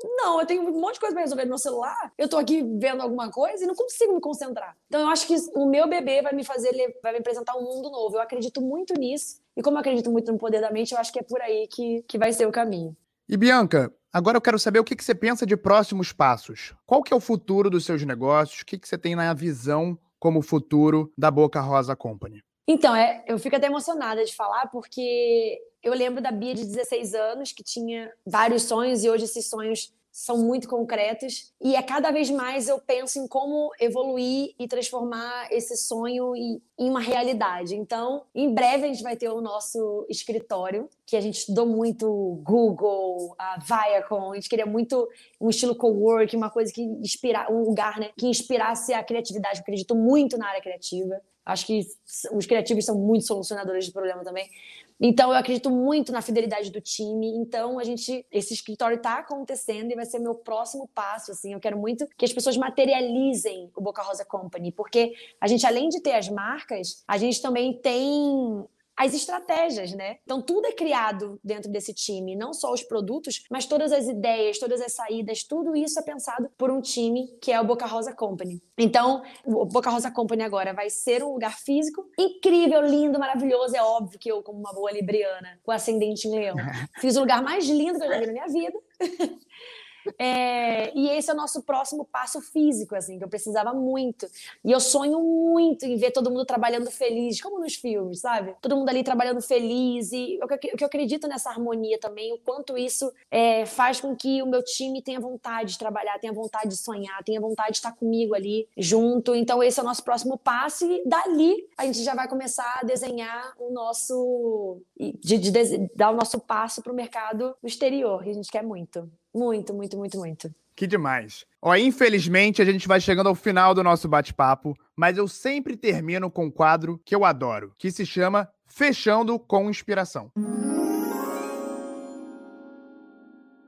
não, eu tenho um monte de coisa para resolver no meu celular. Eu tô aqui vendo alguma coisa e não consigo me concentrar. Então eu acho que o meu bebê vai me fazer, vai me apresentar um mundo novo. Eu acredito muito nisso. E como eu acredito muito no poder da mente, eu acho que é por aí que, que vai ser o caminho. E Bianca, agora eu quero saber o que, que você pensa de próximos passos. Qual que é o futuro dos seus negócios? O que, que você tem na visão como futuro da Boca Rosa Company? Então, é, eu fico até emocionada de falar, porque eu lembro da Bia de 16 anos, que tinha vários sonhos, e hoje esses sonhos são muito concretos. E é cada vez mais eu penso em como evoluir e transformar esse sonho em uma realidade. Então, em breve a gente vai ter o nosso escritório, que a gente estudou muito Google, a Viacom, a gente queria muito um estilo co-work, uma coisa que inspirasse, um lugar né, que inspirasse a criatividade. Eu acredito muito na área criativa. Acho que os criativos são muito solucionadores de problema também. Então, eu acredito muito na fidelidade do time. Então, a gente, esse escritório está acontecendo e vai ser meu próximo passo. Assim, eu quero muito que as pessoas materializem o Boca Rosa Company, porque a gente, além de ter as marcas, a gente também tem as estratégias, né? Então tudo é criado dentro desse time, não só os produtos, mas todas as ideias, todas as saídas, tudo isso é pensado por um time que é o Boca Rosa Company. Então, o Boca Rosa Company agora vai ser um lugar físico incrível, lindo, maravilhoso. É óbvio que eu, como uma boa libriana, com ascendente em leão, fiz o lugar mais lindo que eu já vi na minha vida. É, e esse é o nosso próximo passo físico, assim, que eu precisava muito. E eu sonho muito em ver todo mundo trabalhando feliz, como nos filmes, sabe? Todo mundo ali trabalhando feliz. E o que eu acredito nessa harmonia também, o quanto isso é, faz com que o meu time tenha vontade de trabalhar, tenha vontade de sonhar, tenha vontade de estar comigo ali junto. Então, esse é o nosso próximo passo. E dali a gente já vai começar a desenhar o nosso. de, de, de dar o nosso passo para o mercado exterior, que a gente quer muito. Muito, muito, muito, muito. Que demais. Ó, infelizmente, a gente vai chegando ao final do nosso bate-papo, mas eu sempre termino com um quadro que eu adoro, que se chama Fechando com Inspiração.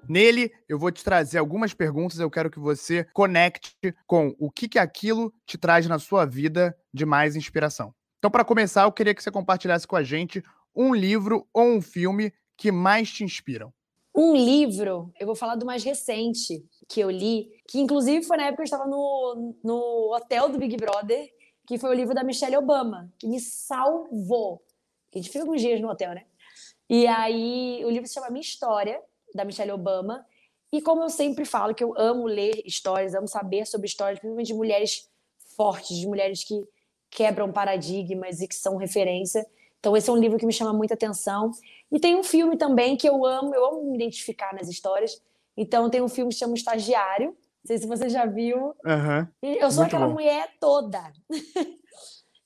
Nele, eu vou te trazer algumas perguntas, eu quero que você conecte com o que, que aquilo te traz na sua vida de mais inspiração. Então, para começar, eu queria que você compartilhasse com a gente um livro ou um filme que mais te inspiram. Um livro, eu vou falar do mais recente que eu li, que inclusive foi na época que eu estava no, no hotel do Big Brother, que foi o livro da Michelle Obama, que me salvou. A gente fica alguns dias no hotel, né? E aí o livro se chama Minha História, da Michelle Obama. E como eu sempre falo, que eu amo ler histórias, amo saber sobre histórias, principalmente de mulheres fortes, de mulheres que quebram paradigmas e que são referência. Então, esse é um livro que me chama muita atenção. E tem um filme também que eu amo, eu amo me identificar nas histórias. Então, tem um filme que chama Estagiário. Não sei se você já viu. Uhum. Eu sou Muito aquela bom. mulher toda.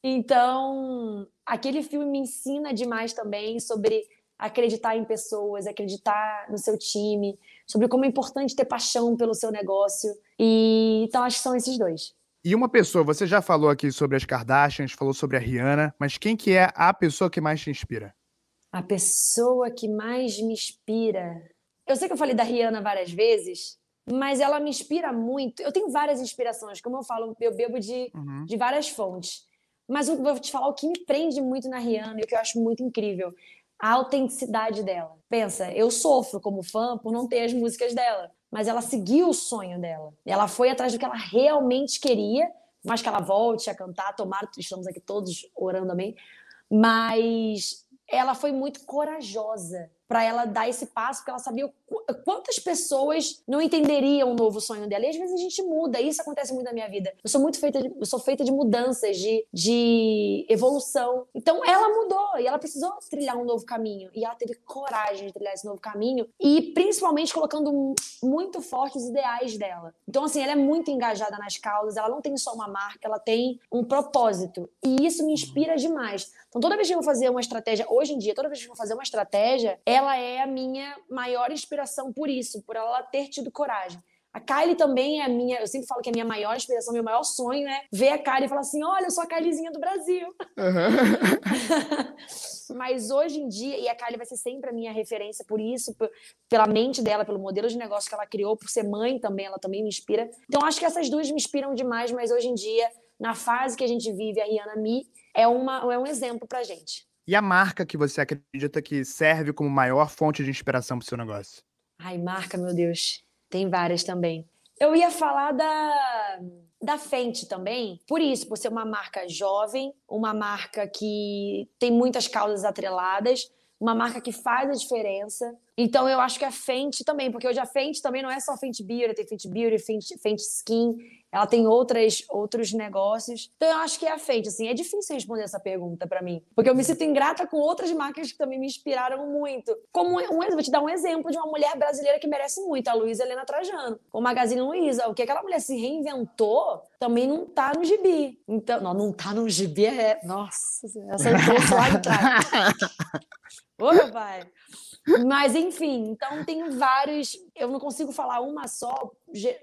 então, aquele filme me ensina demais também sobre acreditar em pessoas, acreditar no seu time, sobre como é importante ter paixão pelo seu negócio. E então acho que são esses dois. E uma pessoa, você já falou aqui sobre as Kardashians, falou sobre a Rihanna, mas quem que é a pessoa que mais te inspira? A pessoa que mais me inspira. Eu sei que eu falei da Rihanna várias vezes, mas ela me inspira muito. Eu tenho várias inspirações, como eu falo, eu bebo de, uhum. de várias fontes. Mas eu vou te falar o que me prende muito na Rihanna e o que eu acho muito incrível a autenticidade dela. Pensa, eu sofro como fã por não ter as músicas dela, mas ela seguiu o sonho dela. Ela foi atrás do que ela realmente queria, mas que ela volte a cantar. Tomara, estamos aqui todos orando amém. Mas ela foi muito corajosa para ela dar esse passo, porque ela sabia quantas pessoas não entenderiam o novo sonho dela. E às vezes a gente muda, isso acontece muito na minha vida. Eu sou muito feita de, eu sou feita de mudanças, de, de evolução. Então ela mudou e ela precisou trilhar um novo caminho. E ela teve coragem de trilhar esse novo caminho e principalmente colocando muito forte os ideais dela. Então, assim, ela é muito engajada nas causas, ela não tem só uma marca, ela tem um propósito. E isso me inspira demais. Então, toda vez que eu vou fazer uma estratégia, hoje em dia, toda vez que eu vou fazer uma estratégia, ela é a minha maior inspiração por isso, por ela ter tido coragem. A Kylie também é a minha, eu sempre falo que é a minha maior inspiração, meu maior sonho é ver a Kylie e falar assim: olha, eu sou a Kyliezinha do Brasil. Uhum. Mas hoje em dia, e a Kylie vai ser sempre a minha referência por isso, por, pela mente dela, pelo modelo de negócio que ela criou, por ser mãe também, ela também me inspira. Então acho que essas duas me inspiram demais, mas hoje em dia, na fase que a gente vive, a Rihanna me é, uma, é um exemplo para gente. E a marca que você acredita que serve como maior fonte de inspiração para o seu negócio? Ai, marca, meu Deus. Tem várias também. Eu ia falar da, da Fenty também, por isso, por ser uma marca jovem, uma marca que tem muitas causas atreladas, uma marca que faz a diferença. Então eu acho que a Fenty também, porque hoje a Fenty também não é só Fenty Beauty, tem Fenty Beauty, Fenty, Fenty Skin, ela tem outras, outros negócios. Então eu acho que é a Fenty, assim, é difícil responder essa pergunta para mim, porque eu me sinto ingrata com outras marcas que também me inspiraram muito. Como um, vou te dar um exemplo de uma mulher brasileira que merece muito, a Luísa Helena Trajano, com o Magazine Luiza. O que aquela mulher se reinventou também não tá no gibi. Então, não, não tá no gibi é, nossa, essa eu lá de trás. Ô, meu pai. Mas, enfim, então tem vários. Eu não consigo falar uma só,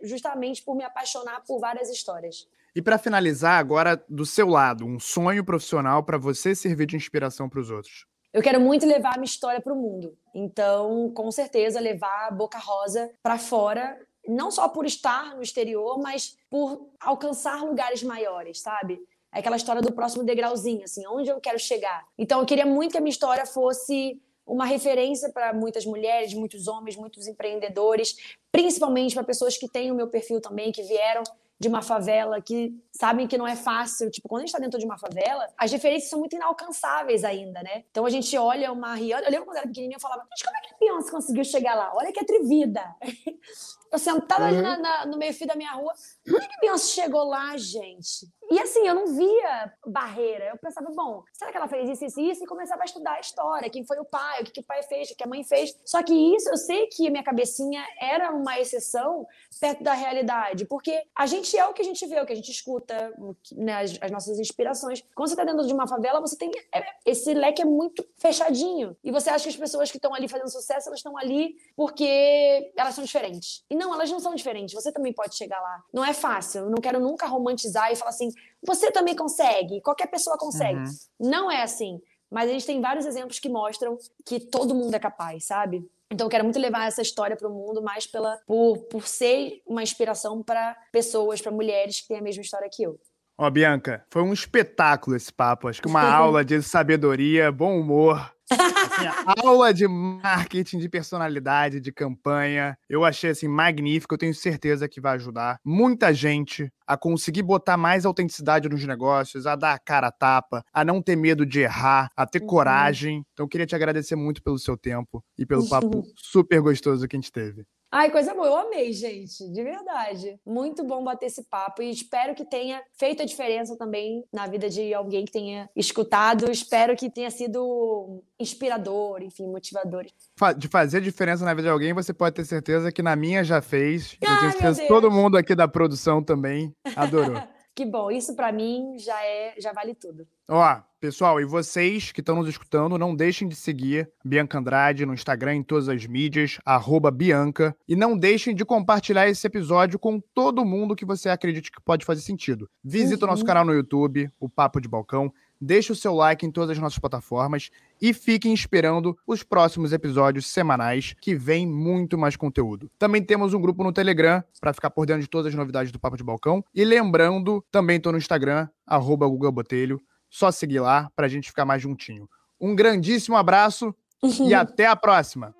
justamente por me apaixonar por várias histórias. E para finalizar, agora do seu lado, um sonho profissional para você servir de inspiração para os outros. Eu quero muito levar a minha história para o mundo. Então, com certeza, levar a Boca Rosa para fora, não só por estar no exterior, mas por alcançar lugares maiores, sabe? É aquela história do próximo degrauzinho, assim, onde eu quero chegar. Então, eu queria muito que a minha história fosse uma referência para muitas mulheres, muitos homens, muitos empreendedores, principalmente para pessoas que têm o meu perfil também, que vieram de uma favela, que sabem que não é fácil. Tipo, quando a gente está dentro de uma favela, as referências são muito inalcançáveis ainda, né? Então a gente olha uma Rihanna. Eu lembro quando era pequenininha, eu falava, mas como é que a Beyoncé conseguiu chegar lá? Olha que atrevida. Eu sentava uhum. ali na, na, no meio-fio da minha rua. Como é que a Beyoncé chegou lá, gente? E assim, eu não via barreira. Eu pensava, bom, será que ela fez isso, isso, isso? E começava a estudar a história, quem foi o pai, o que, que o pai fez, o que a mãe fez. Só que isso, eu sei que minha cabecinha era uma exceção perto da realidade, porque a gente é o que a gente vê, o que a gente escuta, né, as, as nossas inspirações. Quando você está dentro de uma favela, você tem. É, esse leque é muito fechadinho. E você acha que as pessoas que estão ali fazendo sucesso, elas estão ali porque elas são diferentes. E não, elas não são diferentes. Você também pode chegar lá. Não é fácil. Eu não quero nunca romantizar e falar assim, você também consegue, qualquer pessoa consegue. Uhum. Não é assim. Mas a gente tem vários exemplos que mostram que todo mundo é capaz, sabe? Então eu quero muito levar essa história para o mundo, mais pela por, por ser uma inspiração para pessoas, para mulheres que têm a mesma história que eu. Ó, oh, Bianca, foi um espetáculo esse papo. Acho que uma aula de sabedoria, bom humor, Assim, aula de marketing, de personalidade, de campanha. Eu achei assim magnífico. Eu tenho certeza que vai ajudar muita gente a conseguir botar mais autenticidade nos negócios, a dar a cara a tapa, a não ter medo de errar, a ter uhum. coragem. Então, eu queria te agradecer muito pelo seu tempo e pelo papo super gostoso que a gente teve. Ai, coisa boa. Eu amei, gente. De verdade. Muito bom bater esse papo e espero que tenha feito a diferença também na vida de alguém que tenha escutado. Espero que tenha sido inspirador, enfim, motivador. De fazer diferença na vida de alguém, você pode ter certeza que na minha já fez. Eu tenho certeza que todo mundo aqui da produção também adorou. Que bom, isso para mim já é, já vale tudo. Ó, pessoal, e vocês que estão nos escutando, não deixem de seguir Bianca Andrade no Instagram, em todas as mídias, Bianca, e não deixem de compartilhar esse episódio com todo mundo que você acredite que pode fazer sentido. Visita uhum. o nosso uhum. canal no YouTube, o Papo de Balcão, deixe o seu like em todas as nossas plataformas e fiquem esperando os próximos episódios semanais que vem muito mais conteúdo. Também temos um grupo no Telegram para ficar por dentro de todas as novidades do Papo de Balcão. E lembrando, também estou no Instagram, arroba Google Botelho. Só seguir lá para a gente ficar mais juntinho. Um grandíssimo abraço e até a próxima!